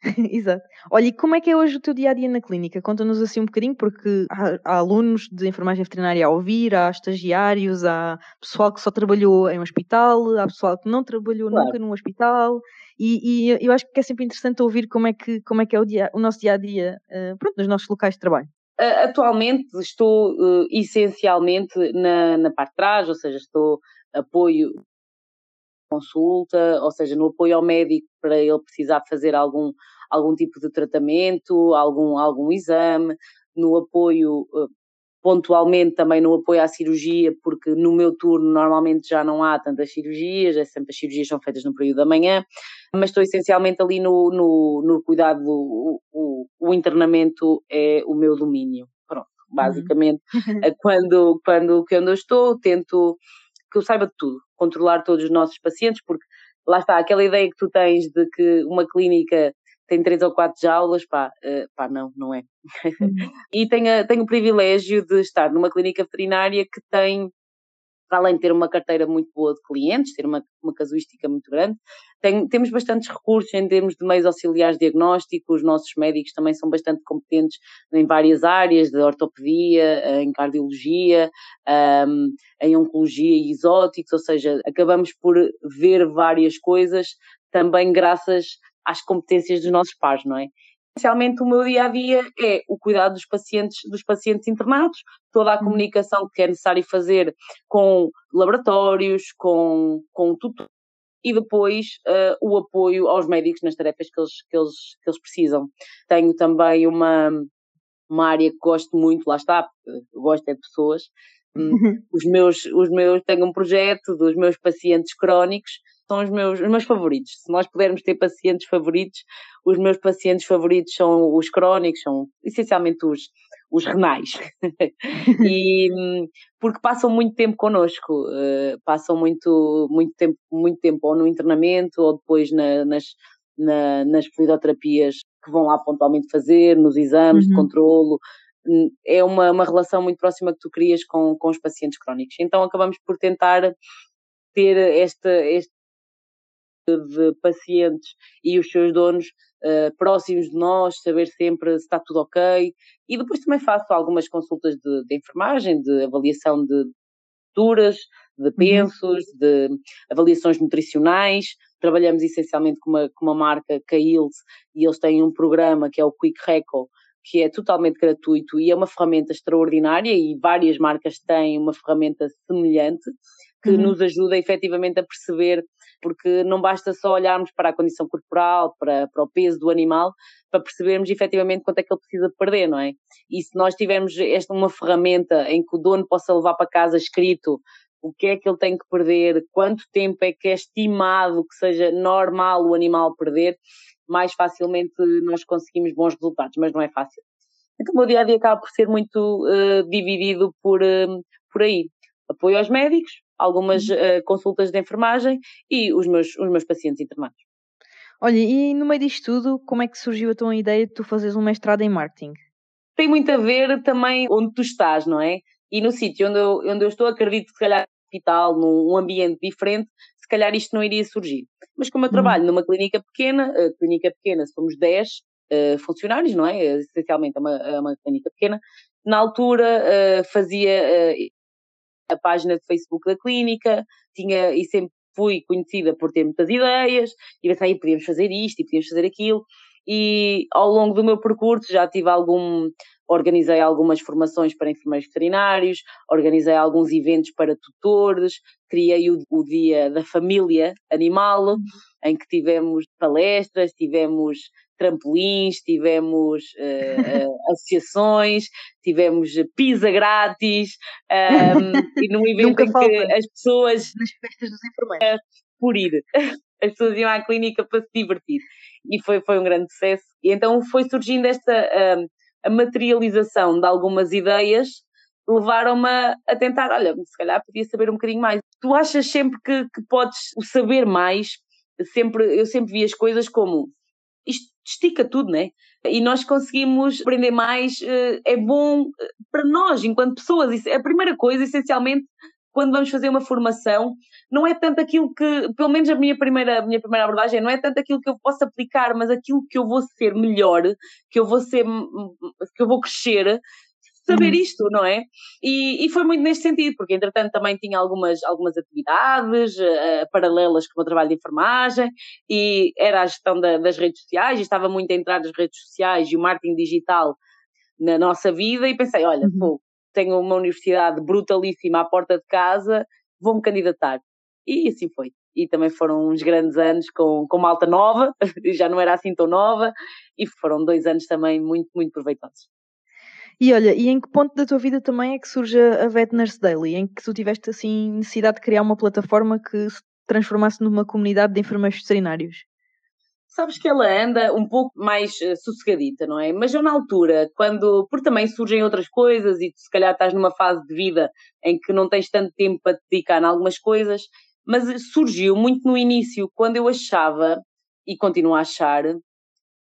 [LAUGHS] Exato. Olha, e como é que é hoje o teu dia a dia na clínica? Conta-nos assim um bocadinho, porque há, há, alunos de enfermagem veterinária a ouvir, há estagiários, há pessoal que só trabalhou em um hospital, há pessoal que não trabalhou claro. nunca num hospital, e, e, eu acho que é sempre interessante ouvir como é que, como é, que é o, dia, o nosso dia a dia uh, pronto, nos nossos locais de trabalho. Atualmente estou uh, essencialmente na, na parte de trás, ou seja, estou apoio consulta, ou seja, no apoio ao médico para ele precisar fazer algum, algum tipo de tratamento, algum, algum exame, no apoio eh, pontualmente também no apoio à cirurgia, porque no meu turno normalmente já não há tantas cirurgias, é sempre as cirurgias são feitas no período da manhã, mas estou essencialmente ali no, no, no cuidado, o, internamento é o meu domínio. Pronto, uhum. basicamente, uhum. [LAUGHS] quando, quando, quando eu estou, tento que eu saiba de tudo, controlar todos os nossos pacientes, porque lá está, aquela ideia que tu tens de que uma clínica tem três ou quatro jaulas, pá, uh, pá não, não é. Uhum. [LAUGHS] e tenho, tenho o privilégio de estar numa clínica veterinária que tem para além de ter uma carteira muito boa de clientes, ter uma, uma casuística muito grande, tem, temos bastantes recursos em termos de meios auxiliares de diagnóstico, os nossos médicos também são bastante competentes em várias áreas, de ortopedia, em cardiologia, um, em oncologia e exóticos, ou seja, acabamos por ver várias coisas também graças às competências dos nossos pares, não é? Essencialmente o meu dia a dia é o cuidado dos pacientes, dos pacientes internados, toda a uhum. comunicação que é necessário fazer com laboratórios, com, com tudo e depois uh, o apoio aos médicos nas tarefas que eles, que eles, que eles precisam. Tenho também uma, uma área que gosto muito, lá está, gosto é de pessoas. Hum, [LAUGHS] os meus, os meus, tenho um projeto dos meus pacientes crónicos são os meus, os meus favoritos. Se nós pudermos ter pacientes favoritos, os meus pacientes favoritos são os crónicos, são essencialmente os, os renais. [LAUGHS] e porque passam muito tempo connosco, uh, passam muito, muito, tempo, muito tempo ou no internamento ou depois na, nas, na, nas fluidoterapias que vão lá pontualmente fazer, nos exames uhum. de controlo. Hum, é uma, uma relação muito próxima que tu crias com, com os pacientes crónicos. Então acabamos por tentar ter este, este de pacientes e os seus donos uh, próximos de nós, saber sempre se está tudo ok. E depois também faço algumas consultas de, de enfermagem, de avaliação de duras, de uhum. pensos, de avaliações nutricionais. Trabalhamos essencialmente com uma, com uma marca, Cails, e eles têm um programa que é o Quick Reco, que é totalmente gratuito e é uma ferramenta extraordinária e várias marcas têm uma ferramenta semelhante que uhum. nos ajuda efetivamente a perceber porque não basta só olharmos para a condição corporal, para, para o peso do animal, para percebermos efetivamente quanto é que ele precisa perder, não é? E se nós tivermos esta uma ferramenta em que o dono possa levar para casa escrito o que é que ele tem que perder, quanto tempo é que é estimado que seja normal o animal perder, mais facilmente nós conseguimos bons resultados, mas não é fácil. Então o meu dia a dia acaba por ser muito uh, dividido por, uh, por aí. Apoio aos médicos, algumas uh, consultas de enfermagem e os meus, os meus pacientes internados. Olha, e no meio disto tudo, como é que surgiu a tua ideia de tu fazeres um mestrado em marketing? Tem muito a ver também onde tu estás, não é? E no sítio onde eu, onde eu estou, acredito que se calhar no hospital, num ambiente diferente, se calhar isto não iria surgir. Mas como eu uhum. trabalho numa clínica pequena, uh, clínica pequena somos 10 uh, eh, funcionários, não é? Essencialmente é uma, é uma clínica pequena. Na altura uh, fazia a página de Facebook da clínica, tinha e sempre fui conhecida por ter muitas ideias, e pensei, podíamos fazer isto e podíamos fazer aquilo, e ao longo do meu percurso já tive algum, organizei algumas formações para enfermeiros veterinários, organizei alguns eventos para tutores, criei o, o Dia da Família Animal, uhum. em que tivemos palestras, tivemos trampolins, tivemos uh, uh, associações, tivemos pizza grátis, um, e num [LAUGHS] evento em que as pessoas. Nas festas dos enfermeiros. por ir. [LAUGHS] As pessoas iam à clínica para se divertir. E foi, foi um grande sucesso. E então foi surgindo esta a materialização de algumas ideias levaram-me a tentar, olha, se calhar podia saber um bocadinho mais. Tu achas sempre que, que podes saber mais? Sempre, eu sempre vi as coisas como isto estica tudo, né? E nós conseguimos aprender mais, eh, é bom eh, para nós, enquanto pessoas. A primeira coisa, essencialmente, quando vamos fazer uma formação, não é tanto aquilo que, pelo menos a minha primeira, a minha primeira abordagem, não é tanto aquilo que eu posso aplicar, mas aquilo que eu vou ser melhor, que eu vou ser, que eu vou crescer, saber uhum. isto, não é? E, e, foi muito neste sentido, porque entretanto também tinha algumas, algumas atividades uh, paralelas com o trabalho de enfermagem e era a gestão da, das redes sociais, e estava muito a entrar nas redes sociais e o marketing digital na nossa vida e pensei, olha, uhum. pô, tenho uma universidade brutalíssima à porta de casa, vou-me candidatar. E assim foi. E também foram uns grandes anos com, com malta nova, [LAUGHS] já não era assim tão nova, e foram dois anos também muito, muito proveitosos. E olha, e em que ponto da tua vida também é que surge a Vet Nurse Daily? Em que tu tiveste assim necessidade de criar uma plataforma que se transformasse numa comunidade de enfermeiros veterinários? Sabes que ela anda um pouco mais uh, sossegadita, não é? Mas eu na altura, quando, porque também surgem outras coisas e tu se calhar estás numa fase de vida em que não tens tanto tempo para te dedicar a algumas coisas, mas surgiu muito no início, quando eu achava, e continuo a achar,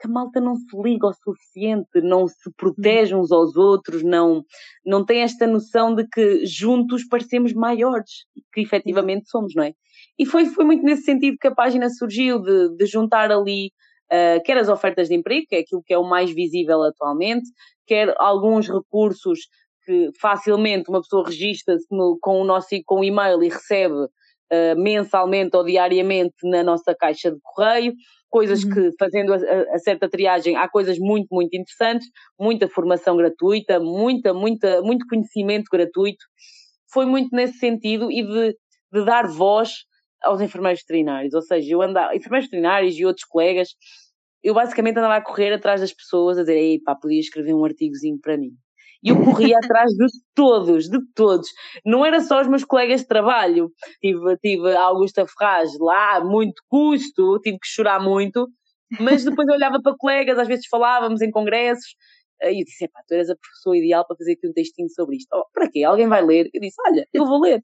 que a malta não se liga o suficiente, não se protege uns aos outros, não, não tem esta noção de que juntos parecemos maiores, que efetivamente somos, não é? E foi, foi muito nesse sentido que a página surgiu, de, de juntar ali uh, quer as ofertas de emprego, que é aquilo que é o mais visível atualmente, quer alguns recursos que facilmente uma pessoa registra-se com o nosso com o e-mail e recebe uh, mensalmente ou diariamente na nossa caixa de correio, coisas uhum. que, fazendo a, a, certa triagem, há coisas muito, muito interessantes, muita formação gratuita, muita, muita, muito conhecimento gratuito. Foi muito nesse sentido e de, de dar voz aos enfermeiros veterinários, ou seja, eu andava, enfermeiros veterinários e outros colegas, eu basicamente andava a correr atrás das pessoas a dizer, ei pá, podia escrever um artigozinho para mim. E eu corria [LAUGHS] atrás de todos, de todos. Não era só os meus colegas de trabalho. Tive, tive a Augusta Ferraz lá, muito custo, tive que chorar muito. Mas depois eu olhava para colegas, às vezes falávamos em congressos, e eu disse, pá, tu eras a pessoa ideal para fazer aqui um textinho sobre isto. Oh, para quê? Alguém vai ler? Eu disse, olha, eu vou ler.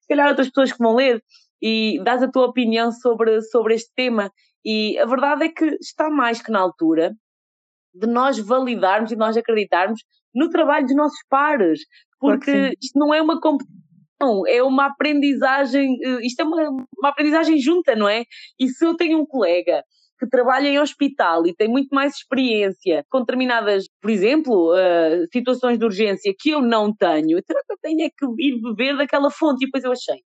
Se calhar outras pessoas que vão ler e dás a tua opinião sobre, sobre este tema. E a verdade é que está mais que na altura de nós validarmos e nós acreditarmos no trabalho dos nossos pares, porque claro isto não é uma competição, é uma aprendizagem, eh, isto é uma, uma aprendizagem junta, não é? E se eu tenho um colega que trabalha em hospital e tem muito mais experiência com determinadas, por exemplo, uh, situações de urgência que eu não tenho, então eu tenho é que ir beber daquela fonte. E depois eu achei,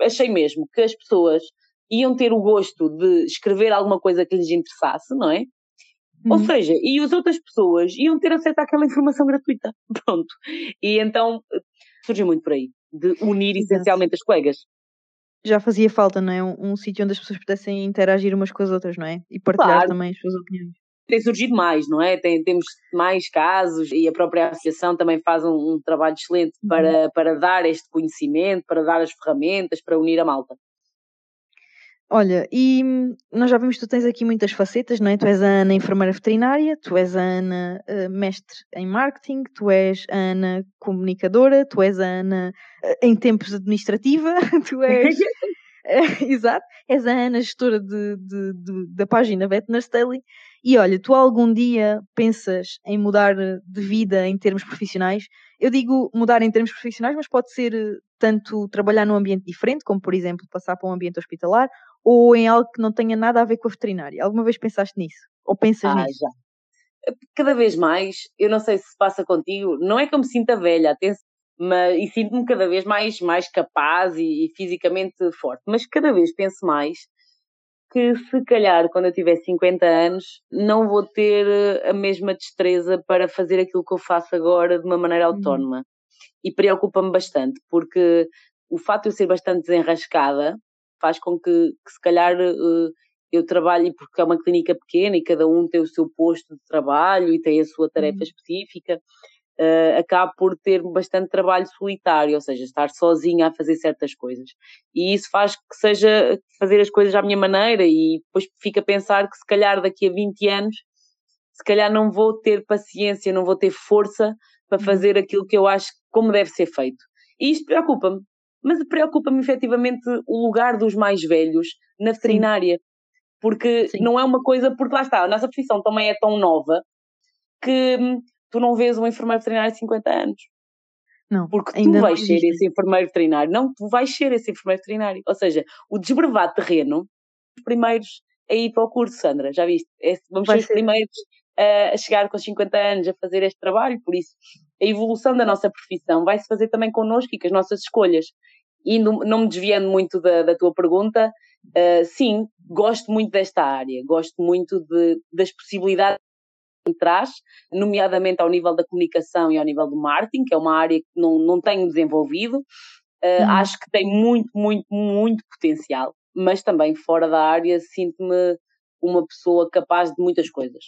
achei mesmo que as pessoas iam ter o gosto de escrever alguma coisa que lhes interessasse, não é? Uhum. Ou seja, e as outras pessoas iam ter acesso àquela informação gratuita. [LAUGHS] Pronto. E então surgiu muito por aí, de unir essencialmente as colegas. Já fazia falta, não é? Um, um sítio onde as pessoas pudessem interagir umas com as outras, não é? E partilhar claro. também as suas opiniões tem surgido mais, não é? Tem, temos mais casos e a própria associação também faz um, um trabalho excelente uhum. para, para dar este conhecimento, para dar as ferramentas, para unir a malta. Olha, e nós já vimos que tu tens aqui muitas facetas, não é? Tu és a Ana enfermeira veterinária, tu és a Ana uh, mestre em marketing, tu és a Ana comunicadora, tu és a Ana uh, em tempos administrativa, [LAUGHS] tu és. uh, [LAUGHS] exato, és a Ana gestora de, de, de, da página Veterinary Daily. E olha, tu algum dia pensas em mudar de vida em termos profissionais? Eu digo mudar em termos profissionais, mas pode ser tanto trabalhar num ambiente diferente, como por exemplo passar para um ambiente hospitalar, ou em algo que não tenha nada a ver com a veterinária? Alguma vez pensaste nisso? Ou pensas ah, nisso? Já. Cada vez mais, eu não sei se se passa contigo, não é que eu me sinta velha, mas, e sinto-me cada vez mais, mais capaz e, e, fisicamente forte, mas cada vez penso mais que se calhar quando eu tiver 50 anos não vou ter a mesma destreza para fazer aquilo que eu faço agora de uma maneira uhum. autónoma. Uhum. E preocupa-me bastante, porque o facto de eu ser bastante desenrascada faz com que, que se calhar uh, eu trabalhe, porque é uma clínica pequena e cada um tem o seu posto de trabalho e tem a sua tarefa uhum. específica, uh, acabo por ter bastante trabalho solitário, ou seja, estar sozinha a fazer certas coisas. E isso faz que seja fazer as coisas à minha maneira e depois fica a pensar que se calhar daqui a 20 anos, se calhar não vou ter paciência, não vou ter força para uhum. fazer aquilo que eu acho como deve ser feito. E isto preocupa-me, mas preocupa-me efetivamente o lugar dos mais velhos na veterinária. Sim. Porque Sim. não é uma coisa, porque lá está, a nossa profissão também é tão nova que hum, tu não vês um enfermeiro veterinário de 50 anos. Não, porque tu vais ser esse enfermeiro veterinário. Não, tu vais ser esse enfermeiro veterinário. Ou seja, o desbrevar terreno, os primeiros a ir para o curso, Sandra, já viste? É, vamos ser os primeiros a, a chegar com 50 anos a fazer este trabalho, por isso a evolução da nossa profissão vai se fazer também connosco e com as nossas escolhas. E não, me desviando muito da, da tua pergunta, uh, sim, gosto muito desta área, gosto muito de, das possibilidades que traz, nomeadamente ao nível da comunicação e ao nível do marketing, que é uma área que não, não tenho desenvolvido. Uh, hum. Acho que tem muito, muito, muito potencial, mas também fora da área sinto-me uma pessoa capaz de muitas coisas.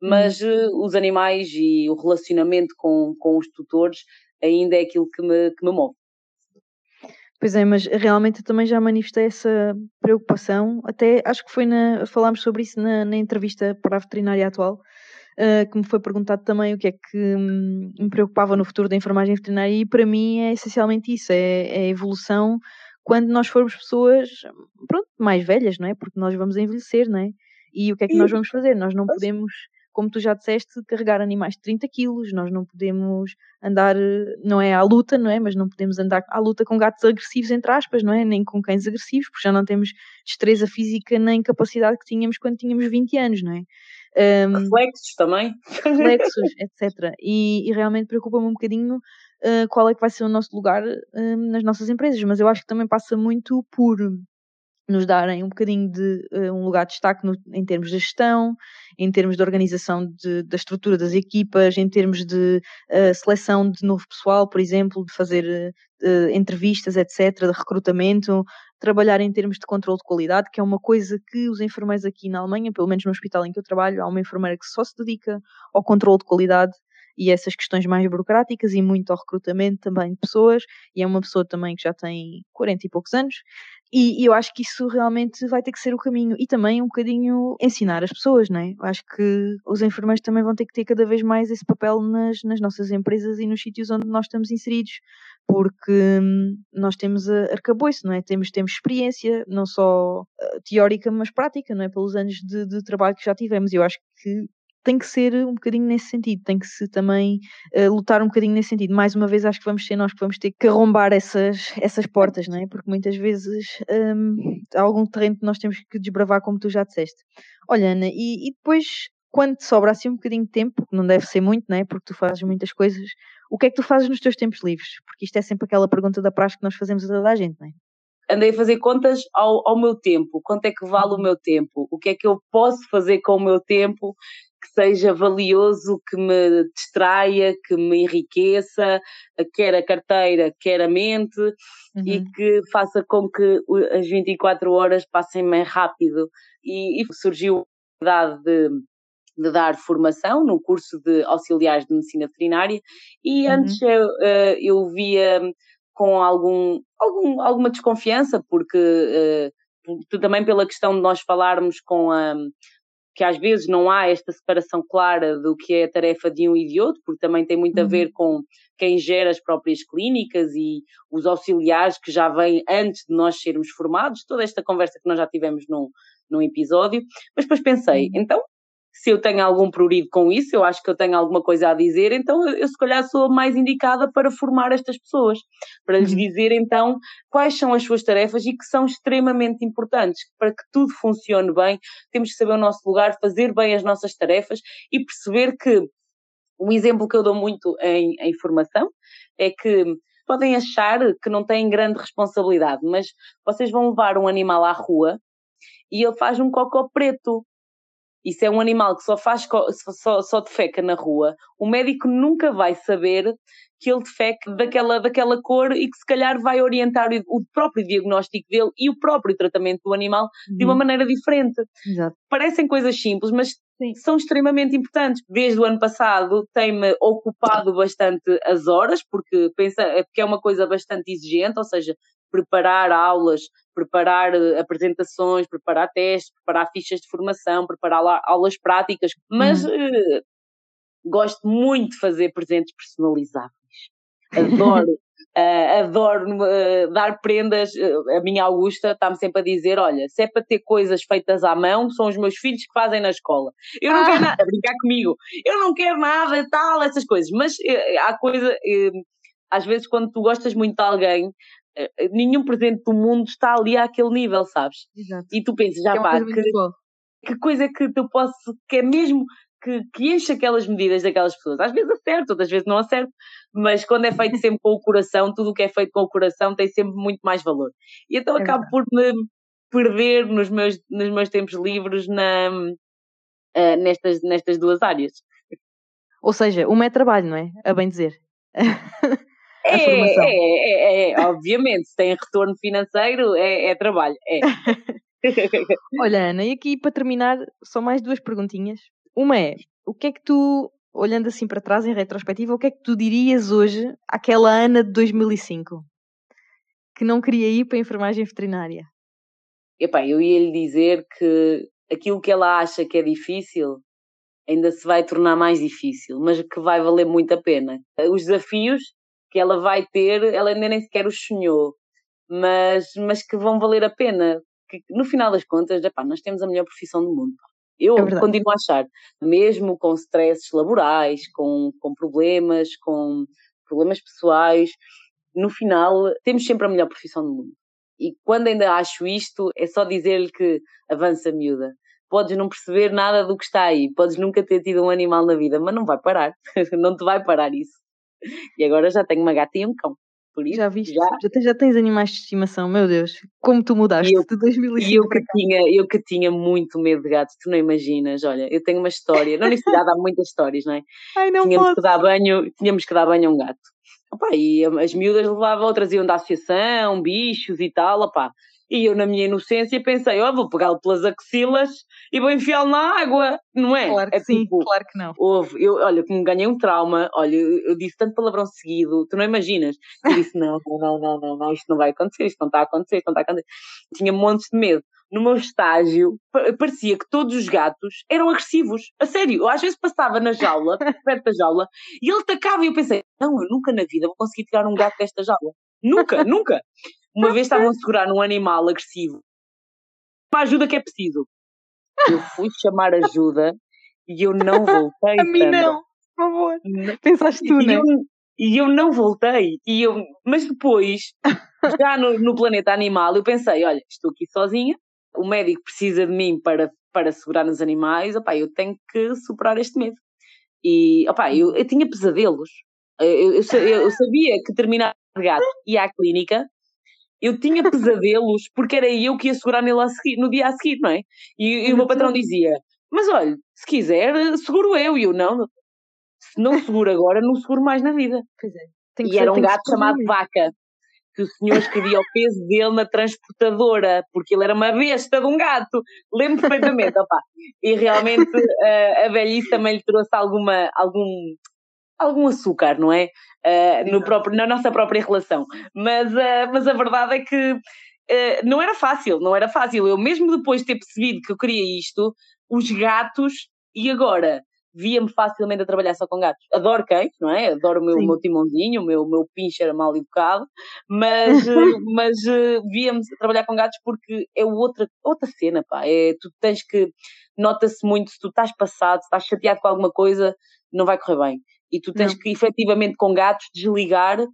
Mas uh, os animais e o relacionamento com, com os tutores ainda é aquilo que me, que me move. Pois é, mas realmente eu também já manifestei essa preocupação, até acho que foi na. falámos sobre isso na, na entrevista para a veterinária atual, uh, que me foi perguntado também o que é que hum, me preocupava no futuro da enfermagem veterinária, e para mim é essencialmente isso: é, é a evolução quando nós formos pessoas, pronto, mais velhas, não é? Porque nós vamos envelhecer, não é? E o que é que nós vamos fazer? Nós não podemos como tu já disseste, carregar animais de 30 quilos, nós não podemos andar, não é à luta, não é? Mas não podemos andar à luta com gatos agressivos, entre aspas, não é? Nem com cães agressivos, porque já não temos destreza física nem capacidade que tínhamos quando tínhamos 20 anos, não é? Um, reflexos também. Reflexos, [LAUGHS] etc. E, e realmente preocupa-me um bocadinho uh, qual é que vai ser o nosso lugar uh, nas nossas empresas, mas eu acho que também passa muito por nos darem um bocadinho de uh, um lugar de destaque no, em termos de gestão, em termos de organização de, da estrutura das equipas, em termos de uh, seleção de novo pessoal, por exemplo, de fazer uh, entrevistas, etc., de recrutamento, trabalhar em termos de controle de qualidade, que é uma coisa que os enfermeiros aqui na Alemanha, pelo menos no hospital em que eu trabalho, há uma enfermeira que só se dedica ao controle de qualidade e essas questões mais burocráticas e muito ao recrutamento também de pessoas, e é uma pessoa também que já tem 40 e poucos anos, e, e, eu acho que isso realmente vai ter que ser o caminho. E também um bocadinho ensinar as pessoas, não é? Eu acho que os enfermeiros também vão ter que ter cada vez mais esse papel nas, nas nossas empresas e nos sítios onde nós estamos inseridos. Porque hum, nós temos arcabouço, não é? Temos, temos experiência, não só uh, teórica, mas prática, não é? Pelos anos de, de trabalho que já tivemos. Eu acho que tem que ser um bocadinho nesse sentido, tem que se também uh, lutar um bocadinho nesse sentido. Mais uma vez, acho que vamos ser nós que vamos ter que arrombar essas, essas portas, não é? Porque muitas vezes um, há algum terreno que nós temos que desbravar, como tu já disseste. Olha, Ana, e, e depois, quando te sobra assim um bocadinho de tempo, que não deve ser muito, não é? Porque tu fazes muitas coisas, o que é que tu fazes nos teus tempos livres? Porque isto é sempre aquela pergunta da praxe que nós fazemos a toda a gente, não é? andei a fazer contas ao, ao meu tempo, quanto é que vale o meu tempo, o que é que eu posso fazer com o meu tempo que seja valioso, que me distraia, que me enriqueça, quer a carteira, quer a mente, uhum. e que faça com que as 24 horas passem mais rápido. E, e surgiu a oportunidade de, de dar formação no curso de auxiliares de medicina veterinária, e uhum. antes eu, eh, eu via com algum, algum, alguma desconfiança, porque uh, também pela questão de nós falarmos com a que às vezes não há esta separação clara do que é a tarefa de um e de outro, porque também tem muito a ver uhum. com quem gera as próprias clínicas e os auxiliares que já vêm antes de nós sermos formados, toda esta conversa que nós já tivemos num, num episódio, mas depois pensei, uhum. então se eu tenho algum prurido com isso, eu acho que eu tenho alguma coisa a dizer, então eu, se calhar sou a mais indicada para formar estas pessoas, para lhes uhum. dizer então quais são as suas tarefas e que são extremamente importantes. Para que tudo funcione bem, temos que saber o nosso lugar, fazer bem as nossas tarefas e perceber que um exemplo que eu dou muito em, em formação é que podem achar que não têm grande responsabilidade, mas vocês vão levar um animal à rua e ele faz um cocô preto isso é um animal que só faz só, só defeca na rua, o médico nunca vai saber que ele defeca daquela, daquela cor e que se calhar vai orientar o, próprio diagnóstico dele e o próprio tratamento do animal uhum. de uma uhum. maneira diferente. Exato. Parecem coisas simples, mas Sim. são extremamente importantes. Desde o ano passado tem-me ocupado bastante as horas, porque, pensa, é porque é uma coisa bastante exigente, ou seja, preparar aulas, preparar eh, apresentações, preparar testes, preparar fichas de formação, preparar aulas práticas, mas uhum. uh, gosto muito de fazer presentes personalizáveis. Adoro. Uh, [LAUGHS] adoro uh, dar prendas. Uh, a minha Augusta está-me sempre a dizer: olha, se é para ter coisas feitas à mão, são os meus filhos que fazem na escola. Eu não ah. quero nada, a brincar comigo, eu não quero nada, tal, essas coisas. Mas há coisa, às vezes quando tu gostas muito de alguém, eh, eh, nenhum presente do mundo está ali àquele nível, sabes? Exato. E tu pensas, já Que é pá, coisa que, que coisa é que tu posso, que é mesmo que, que enche aquelas medidas daquelas pessoas. Às vezes acerto, outras vezes não acerto, mas quando é feito sempre com o coração, tudo o que é feito com o coração tem sempre muito mais valor. E então É acabo por me perder nos meus, nos meus tempos livres na, eh, nestas, nestas duas áreas. Ou seja, uma é trabalho, não é? A bem dizer. [LAUGHS] A É, formação. é, é, é, obviamente, se tem retorno financeiro, é, é trabalho. É. [LAUGHS] Olha, Ana, e aqui para terminar, só mais duas perguntinhas. Uma é: o que é que tu, olhando assim para trás em retrospectiva, o que é que tu dirias hoje àquela Ana de 2005 que não queria ir para a enfermagem veterinária? Epá, eu ia lhe dizer que aquilo que ela acha que é difícil ainda se vai tornar mais difícil, mas que vai valer muito a pena. Os desafios que ela vai ter, ela ainda nem sequer os sonhou, mas, mas que vão valer a pena. Que no final das contas, epá, nós temos a melhor profissão do mundo. Eu É continuo a achar, mesmo com stresses laborais, com, com problemas, com problemas pessoais, no final temos sempre a melhor profissão do mundo. E quando ainda acho isto, é só dizer-lhe que avança miúda. Podes não perceber nada do que está aí, podes nunca ter tido um animal na vida, mas não vai parar. [LAUGHS] não te vai parar isso. E agora já tenho uma gata e um cão. Por isso, Já viste? já Já, tens, já tens animais de estimação, meu Deus, como tu mudaste eu- de 2005 E eu que, tinha, eu que tinha muito medo de gatos, tu não imaginas, olha, eu tenho uma história, na universidade há muitas histórias, não é? [LAUGHS] Ai, não tínhamos posso. que dar banho, tínhamos que dar banho a um gato. Opá, e as miúdas levavam, traziam da associação, bichos e tal, opá. E eu, na minha inocência, pensei, ó, vou pegá-lo pelas axilas e vou enfiá-lo na água, não é? Claro que é sim, tipo, claro que não. houve, eu, olha, como ganhei um trauma, olha, eu, eu disse tanto palavrão seguido, tu não imaginas. Eu disse, não, não, não, não, não, não, isto não vai acontecer, isto não está a acontecer, isto não está a acontecer. Tinha montes de medo. No meu estágio, pa- parecia que todos os gatos eram agressivos. A sério, eu às vezes passava na jaula, [LAUGHS] perto da jaula, e ele atacava e eu pensei, não, eu nunca na vida vou conseguir tirar um gato desta jaula. Nunca, nunca. Uma vez estavam a segurar num animal agressivo. Uma ajuda que é preciso. Eu fui chamar ajuda e eu não voltei. [LAUGHS] A mim Sandra. não, por favor. Pensaste tu, E né? eu, e eu não voltei. E eu, mas depois, já no, no planeta animal, eu pensei: olha, estou aqui sozinha, o médico precisa de mim para, para segurar nos animais, opá, eu tenho que superar este medo. E opá, eu, eu tinha pesadelos. Eu, eu, eu sabia que terminar de gato ia à clínica. Eu tinha pesadelos porque era eu que ia segurar nele a seguir, no dia a seguir, não é? E, e o meu patrão dizia: Mas olha, se quiser, seguro eu. E eu não, se não seguro agora, não seguro mais na vida. Pois é. Tem que E ser- era um gato chamado. Vaca, que o senhor escrevia o peso dele na transportadora, porque ele era uma besta de um gato. Lembro perfeitamente, opá. E realmente eh, a velhice também lhe trouxe alguma, algum, algum açúcar, não é? Eh, no próprio, na nossa própria relação. Mas, eh, mas a verdade é que eh, não era fácil, não era fácil. Eu mesmo depois de ter percebido que eu queria isto, os gatos, e agora via-me facilmente a trabalhar só com gatos. Adoro cães, não é? Adoro o meu, meu timãozinho, o meu, meu pincher mal educado, mas, [LAUGHS] mas via-me a trabalhar com gatos porque é outra, outra cena, pá. É, tu tens que, nota-se muito, se tu estás passado, se estás chateado com alguma coisa, não vai correr bem. E tu tens Não. que, efetivamente, com gatos, desligar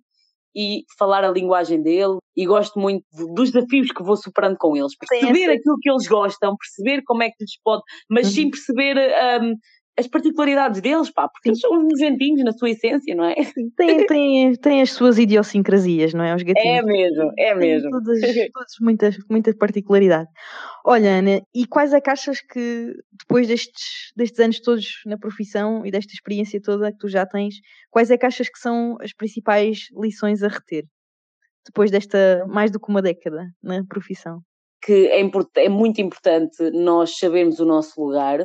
e falar a linguagem dele e gosto muito dos desafios que vou superando com eles. Perceber essa- aquilo que eles gostam, perceber como é que lhes pode, mas sim Uhum. perceber hum, as particularidades deles, pá, porque eles são uns nojentinhos na sua essência, não é? Tem, tem, tem as suas idiosincrasias, não é? Os gatinhos. É mesmo, é mesmo. Todas, [LAUGHS] todas muitas, muita particularidade. Olha, Ana, e quais é que achas que depois destes, destes anos todos na profissão e desta experiência toda que tu já tens, quais é que achas que são as principais lições a reter? Depois desta mais do que uma década na profissão. Que é, é muito importante nós sabermos o nosso lugar,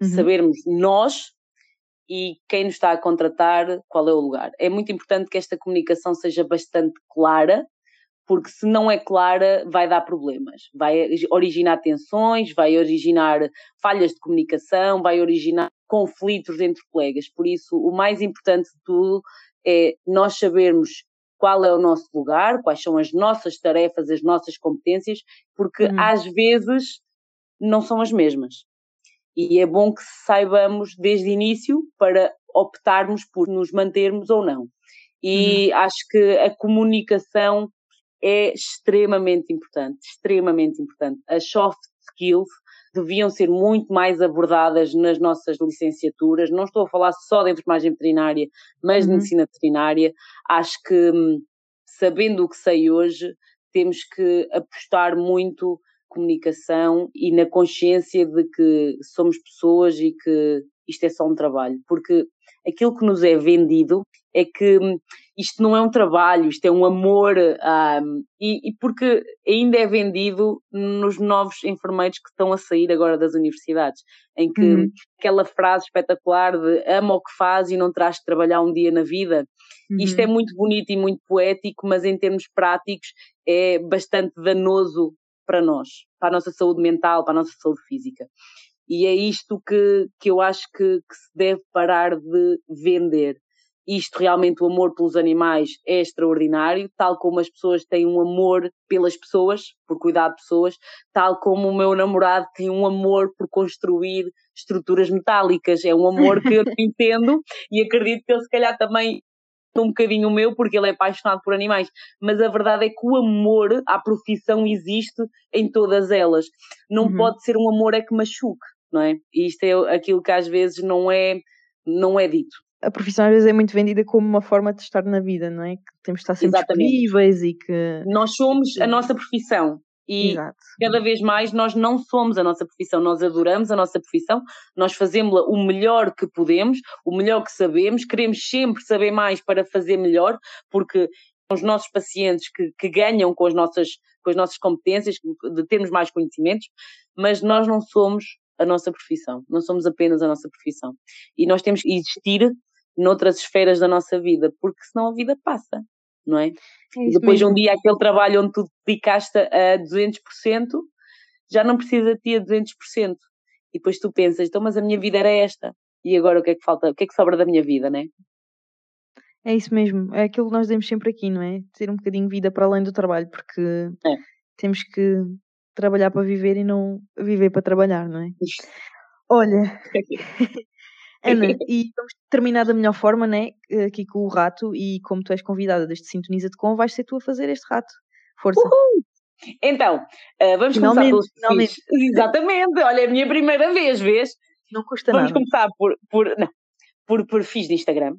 Uhum. sabermos nós e quem nos está a contratar, qual é o lugar. É muito importante que esta comunicação seja bastante clara, porque se não é clara, vai dar problemas. Vai originar tensões, vai originar falhas de comunicação, vai originar conflitos entre colegas. Por isso, o mais importante de tudo é nós sabermos qual é o nosso lugar, quais são as nossas tarefas, as nossas competências, porque Uhum. às vezes não são as mesmas. E é bom que saibamos desde o início para optarmos por nos mantermos ou não. E uhum. acho que a comunicação é extremamente importante, extremamente importante. As soft skills deviam ser muito mais abordadas nas nossas licenciaturas. Não estou a falar só de enfermagem veterinária, mas uhum. de medicina veterinária. Acho que, hum, sabendo o que sei hoje, temos que apostar muito comunicação e na consciência de que somos pessoas e que isto é só um trabalho, porque aquilo que nos é vendido é que hum, isto não é um trabalho, isto é um amor, um, e, e, porque ainda é vendido nos novos enfermeiros que estão a sair agora das universidades, em que uhum. aquela frase espetacular de ama o que faz e não traz de trabalhar um dia na vida, uhum. isto é muito bonito e muito poético, mas em termos práticos é bastante danoso para nós, para a nossa saúde mental, para a nossa saúde física. E é isto que, que eu acho que, que se deve parar de vender isto realmente o amor pelos animais é extraordinário, tal como as pessoas têm um amor pelas pessoas, por cuidar de pessoas, tal como o meu namorado tem um amor por construir estruturas metálicas. É um amor que eu [LAUGHS] entendo e acredito que ele se calhar também um bocadinho o meu, porque ele é apaixonado por animais, mas a verdade é que o amor à profissão existe em todas elas. Não uhum. pode ser um amor é que machuque, não é? E isto é aquilo que às vezes não é, não é dito a profissão às vezes é muito vendida como uma forma de estar na vida, não é? Que temos de estar sempre Exatamente. disponíveis e que. Nós somos a nossa profissão. E Exato. cada vez mais nós não somos a nossa profissão, nós adoramos a nossa profissão, nós fazemos-la o melhor que podemos, o melhor que sabemos, queremos sempre saber mais para fazer melhor, porque os nossos pacientes que, que ganham com as, nossas, com as nossas competências, de termos mais conhecimentos, mas nós não somos a nossa profissão, não somos apenas a nossa profissão. E nós temos que existir noutras esferas da nossa vida, porque senão a vida passa, não é? é e depois mesmo. um dia aquele trabalho onde tu dedicaste a 200%, já não precisa de ti a 200%. E depois tu pensas, então mas a minha vida era esta, e agora o que é que falta, o que é que sobra da minha vida, não é? É isso mesmo, é aquilo que nós dizemos sempre aqui, não é? Ter um bocadinho de vida para além do trabalho, porque é. temos que trabalhar para viver e não viver para trabalhar, não é? Olha, [LAUGHS] Ana, e vamos terminar da melhor forma, né? Aqui com o rato, e como tu és convidada deste Sintoniza-te com, vais ser tu a fazer este rato. Força. Uhul! Então, uh, vamos finalmente, começar pelos finalmente. Exatamente, olha, é a minha primeira vez, vês? Não custa vamos nada. Vamos começar por, por, não, por perfis de Instagram.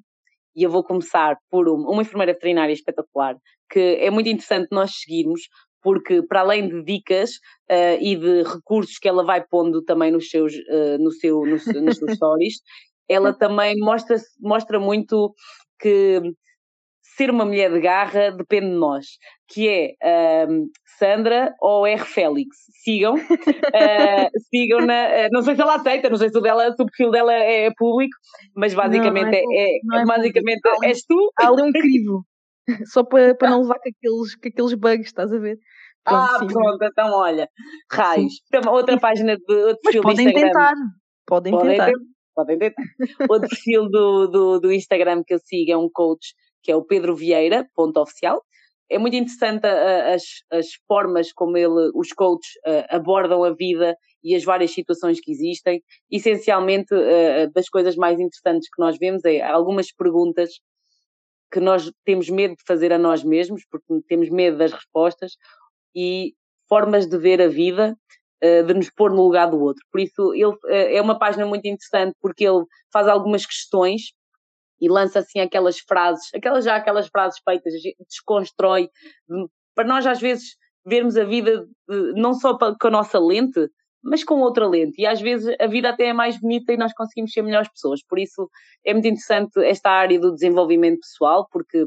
E eu vou começar por uma, uma enfermeira veterinária espetacular, que é muito interessante nós seguirmos, porque para além de dicas uh, e de recursos que ela vai pondo também nos seus, uh, no seu, no, nas suas [LAUGHS] stories, ela também mostra, mostra muito que ser uma mulher de garra depende de nós, que é um, Sandra ou R. Félix. Sigam, [LAUGHS] uh, sigam na. Uh, não sei se ela aceita, não sei se o, dela, se o perfil dela é público, mas basicamente não, não é, é, é, é, basicamente és tu. Há ali um crivo, [LAUGHS] só para, para não levar com aqueles, com aqueles bugs, estás a ver? Pronto, ah, sim. pronto, então olha, raios. Então, outra página de outro mas podem tentar, podem, podem tentar. tentar podem tentar. Outro perfil do, do, do, Instagram que eu sigo é um coach que é o Pedro Vieira, ponto oficial. É muito interessante a, as, as formas como ele, os coaches uh, abordam a vida e as várias situações que existem. Essencialmente, uh, das coisas mais interessantes que nós vemos é algumas perguntas que nós temos medo de fazer a nós mesmos, porque temos medo das respostas, e formas de ver a vida de nos pôr no lugar do outro. Por isso, ele eh, é uma página muito interessante porque ele faz algumas questões e lança assim aquelas frases, aquelas já aquelas frases feitas, desconstrói, para nós às vezes vermos a vida não só com a nossa lente, mas com outra lente. E às vezes a vida até é mais bonita e nós conseguimos ser melhores pessoas. Por isso é muito interessante esta área do desenvolvimento pessoal, porque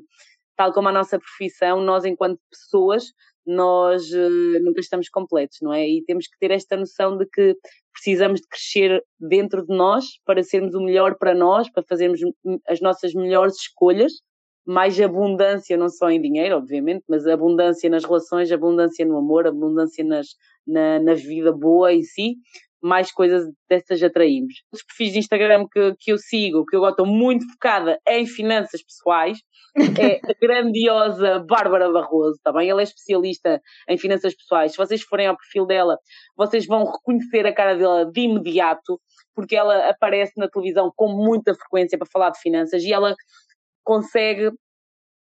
tal como a nossa profissão, nós enquanto pessoas nós uh, nunca estamos completos, não é? E temos que ter esta noção de que precisamos de crescer dentro de nós para sermos o melhor para nós, para fazermos as nossas melhores escolhas, mais abundância, não só em dinheiro, obviamente, mas abundância nas relações, abundância no amor, abundância nas, na, na vida boa em si, mais coisas dessas atraímos. Os perfis de Instagram que, que eu sigo, que eu gosto muito focada em finanças pessoais, é a [LAUGHS] grandiosa Bárbara Barroso, tá bem? Ela é especialista em finanças pessoais. Se vocês forem ao perfil dela, vocês vão reconhecer a cara dela de imediato, porque ela aparece na televisão com muita frequência para falar de finanças e ela consegue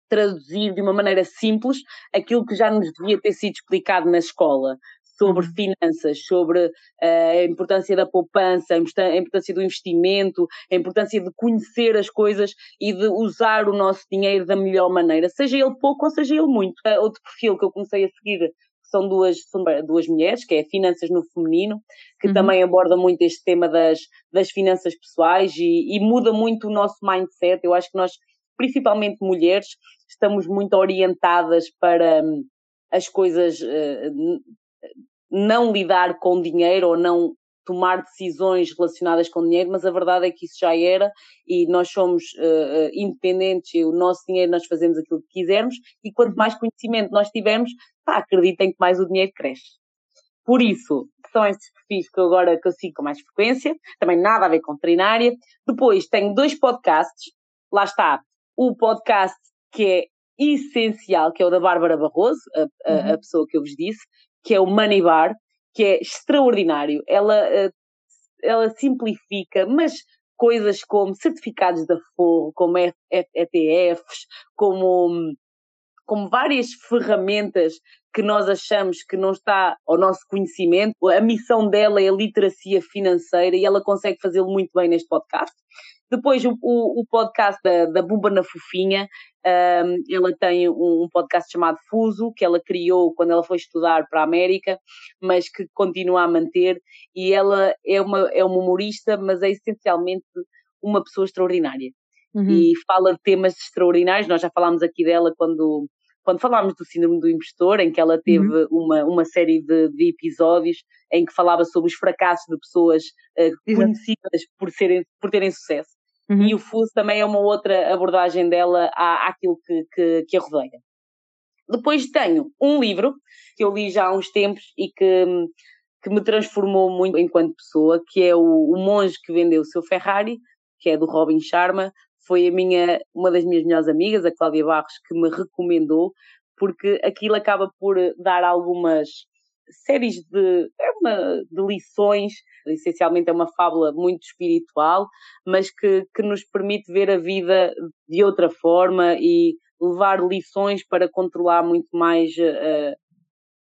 traduzir de uma maneira simples aquilo que já nos devia ter sido explicado na escola sobre finanças, sobre uh, a importância da poupança, a importância do investimento, a importância de conhecer as coisas e de usar o nosso dinheiro da melhor maneira, seja ele pouco ou seja ele muito. Uh, outro perfil que eu comecei a seguir são duas, são duas mulheres, que é Finanças no Feminino, que uhum. também aborda muito este tema das, das finanças pessoais e, e muda muito o nosso mindset. Eu acho que nós, principalmente mulheres, estamos muito orientadas para hum, as coisas uh, não lidar com dinheiro ou não tomar decisões relacionadas com dinheiro, mas a verdade é que isso já era e nós somos uh, independentes e o nosso dinheiro nós fazemos aquilo que quisermos e quanto uhum. mais conhecimento nós tivermos, pá, acreditem que mais o dinheiro cresce. Por isso, são estes perfis que eu agora que eu sigo com mais frequência, também nada a ver com veterinária. Depois tenho dois podcasts, lá está, o podcast que é essencial, que é o da Bárbara Barroso, a, a, uhum. a pessoa que eu vos disse, que é o Money Bar, que é extraordinário. Ela, eh, ela simplifica, mas coisas como certificados da Forro, como ETFs, como, como várias ferramentas que nós achamos que não está ao nosso conhecimento. A missão dela é a literacia financeira e ela consegue fazê-lo muito bem neste podcast. Depois, o, o, o podcast da, da Buba na Fofinha, um, ela tem um, um, podcast chamado Fuso, que ela criou quando ela foi estudar para a América, mas que continua a manter. E ela é uma, é uma humorista, mas é essencialmente uma pessoa extraordinária. Uhum. E fala de temas extraordinários. Nós já falámos aqui dela quando quando falámos do síndrome do impostor, em que ela teve uhum. uma, uma série de, de, episódios em que falava sobre os fracassos de pessoas uh, conhecidas por, serem, por terem sucesso. Uhum. E o FUS também é uma outra abordagem dela à, àquilo que, que, que a rodeia. Depois tenho um livro que eu li já há uns tempos e que, que me transformou muito enquanto pessoa, que é o, o Monge que Vendeu o Seu Ferrari, que é do Robin Sharma. Foi a minha, uma das minhas melhores amigas, a Cláudia Barros, que me recomendou, porque aquilo acaba por dar algumas séries de, é uma, de lições, essencialmente é uma fábula muito espiritual, mas que, que nos permite ver a vida de outra forma e levar lições para controlar muito mais. Uh,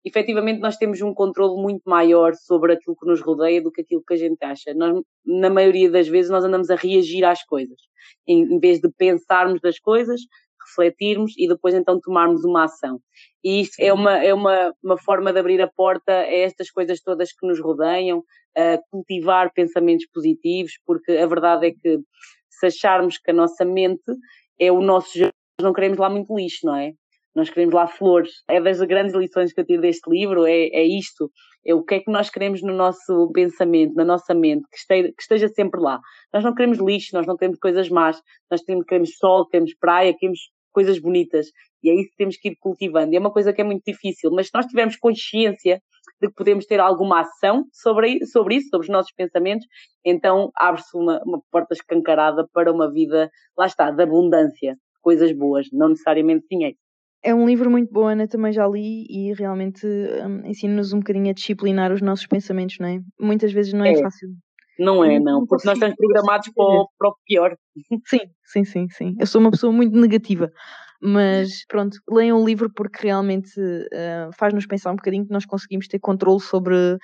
efetivamente, nós temos um controle muito maior sobre aquilo que nos rodeia do que aquilo que a gente acha. Nós, na maioria das vezes, nós andamos a reagir às coisas, em, em vez de pensarmos das coisas, refletirmos e depois então tomarmos uma ação. E isto é uma, é uma, uma forma de abrir a porta a estas coisas todas que nos rodeiam, a cultivar pensamentos positivos, porque a verdade é que se acharmos que a nossa mente é o nosso nós não queremos lá muito lixo, não é? Nós queremos lá flores. É das grandes lições que eu tiro deste livro, é, é isto. É o que é que nós queremos no nosso pensamento, na nossa mente, que esteja, que esteja sempre lá. Nós não queremos lixo, nós não queremos coisas más, nós queremos sol, queremos praia, queremos coisas bonitas. E é isso que temos que ir cultivando. E é uma coisa que é muito difícil, mas se nós tivermos consciência de que podemos ter alguma ação sobre, sobre isso, sobre os nossos pensamentos, então abre-se uma, uma porta escancarada para uma vida, lá está, de abundância, coisas boas, não necessariamente dinheiro. É um livro muito bom, Ana, também já li e realmente um, ensina-nos um bocadinho a disciplinar os nossos pensamentos, não é? Muitas vezes não é, é. fácil. Não é, não, porque nós estamos programados para o, para o pior. [LAUGHS] Sim, sim, sim, sim. Eu sou uma pessoa muito negativa, mas pronto, leiam o livro porque realmente uh, faz-nos pensar um bocadinho que nós conseguimos ter controle sobre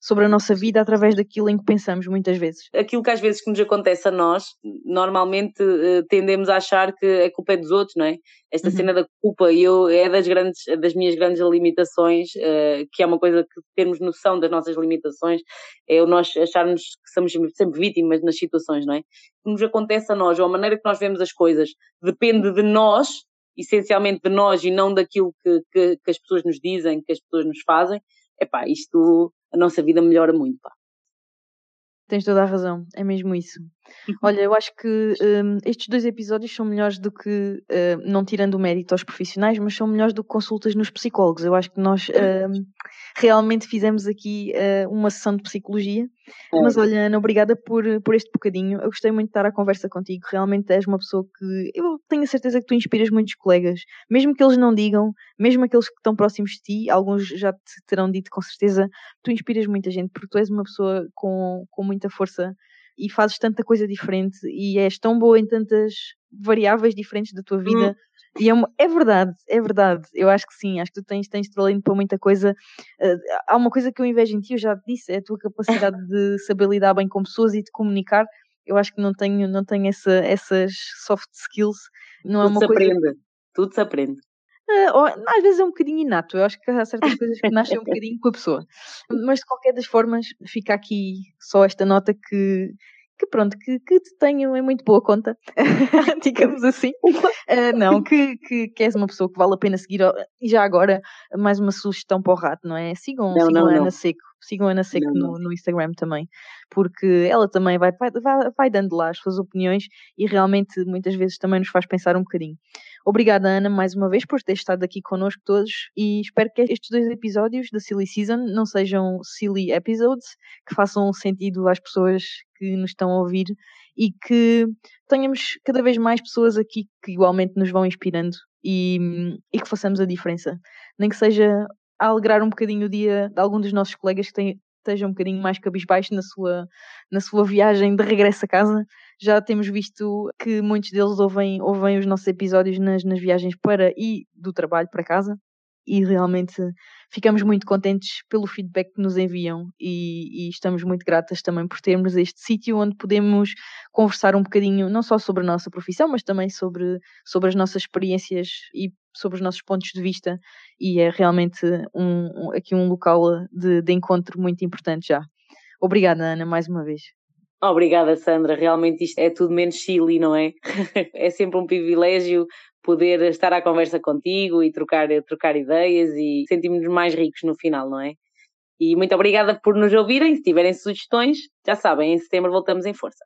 sobre a nossa vida através daquilo em que pensamos muitas vezes. Aquilo que às vezes que nos acontece a nós, normalmente uh, tendemos a achar que a culpa é dos outros, não é? Esta uhum. cena da culpa eu é das grandes das minhas grandes limitações, uh, que é uma coisa que termos noção das nossas limitações, é o nós acharmos que somos sempre vítimas nas situações, não é? O que nos acontece a nós, ou a maneira que nós vemos as coisas, depende de nós, essencialmente de nós e não daquilo que, que, que as pessoas nos dizem, que as pessoas nos fazem. Epá, isto a nossa vida melhora muito. Pá. Tens toda a razão, é mesmo isso. Uhum. Olha, eu acho que um, estes dois episódios são melhores do que, uh, não tirando o mérito aos profissionais, mas são melhores do que consultas nos psicólogos. Eu acho que nós uh, realmente fizemos aqui uh, uma sessão de psicologia. É. Mas olha, Ana, obrigada por, por este bocadinho. Eu gostei muito de estar à conversa contigo. Realmente és uma pessoa que eu tenho a certeza que tu inspiras muitos colegas, mesmo que eles não digam, mesmo aqueles que estão próximos de ti, alguns já te terão dito com certeza, tu inspiras muita gente, porque tu és uma pessoa com, com muita força e fazes tanta coisa diferente e és tão boa em tantas variáveis diferentes da tua vida. Hum E é, uma, é, verdade, é verdade. Eu acho que sim, acho que tu tens, tens talento para muita coisa. Uh, há uma coisa que eu invejo em ti, eu já te disse, é a tua capacidade de [LAUGHS] saber lidar bem com pessoas e de comunicar. Eu acho que não tenho, não tenho essa, essas soft skills. Não Tudo é uma se coisa... aprende. Tudo se aprende. Uh, às vezes é um bocadinho inato, eu acho que há certas [LAUGHS] coisas que nascem um bocadinho com a pessoa. Mas de qualquer das formas, fica aqui só esta nota que que pronto, que, que te tenho em muito boa conta, [LAUGHS] digamos assim. Uh, não, que, que, que és uma pessoa que vale a pena seguir. E já agora, mais uma sugestão para o rato, não é? Sigam, não, sigam não, a Ana não. Seco. Sigam a Ana Seco no, no, Instagram também, porque ela também vai, vai, vai dando lá as suas opiniões e realmente muitas vezes também nos faz pensar um bocadinho. Obrigada, Ana, mais uma vez por ter estado aqui connosco todos e espero que estes dois episódios da Silly Season não sejam silly episodes, que façam sentido às pessoas que nos estão a ouvir e que tenhamos cada vez mais pessoas aqui que igualmente nos vão inspirando e, e que façamos a diferença. Nem que seja a alegrar um bocadinho o dia de algum dos nossos colegas que têm, esteja um bocadinho mais cabisbaixo na sua, na sua viagem de regresso a casa. Já temos visto que muitos deles ouvem, ouvem os nossos episódios nas, nas viagens para e do trabalho para casa e realmente ficamos muito contentes pelo feedback que nos enviam e, e estamos muito gratas também por termos este sítio onde podemos conversar um bocadinho, não só sobre a nossa profissão, mas também sobre, sobre as nossas experiências e sobre os nossos pontos de vista e é realmente um, um aqui um local de, de encontro muito importante já. Obrigada, Ana, mais uma vez. Obrigada, Sandra. Realmente isto é tudo menos Chile, não é? [LAUGHS] é sempre um privilégio poder estar à conversa contigo e trocar, trocar ideias e sentirmos-nos mais ricos no final, não é? E muito obrigada por nos ouvirem. Se tiverem sugestões, já sabem, em setembro voltamos em força.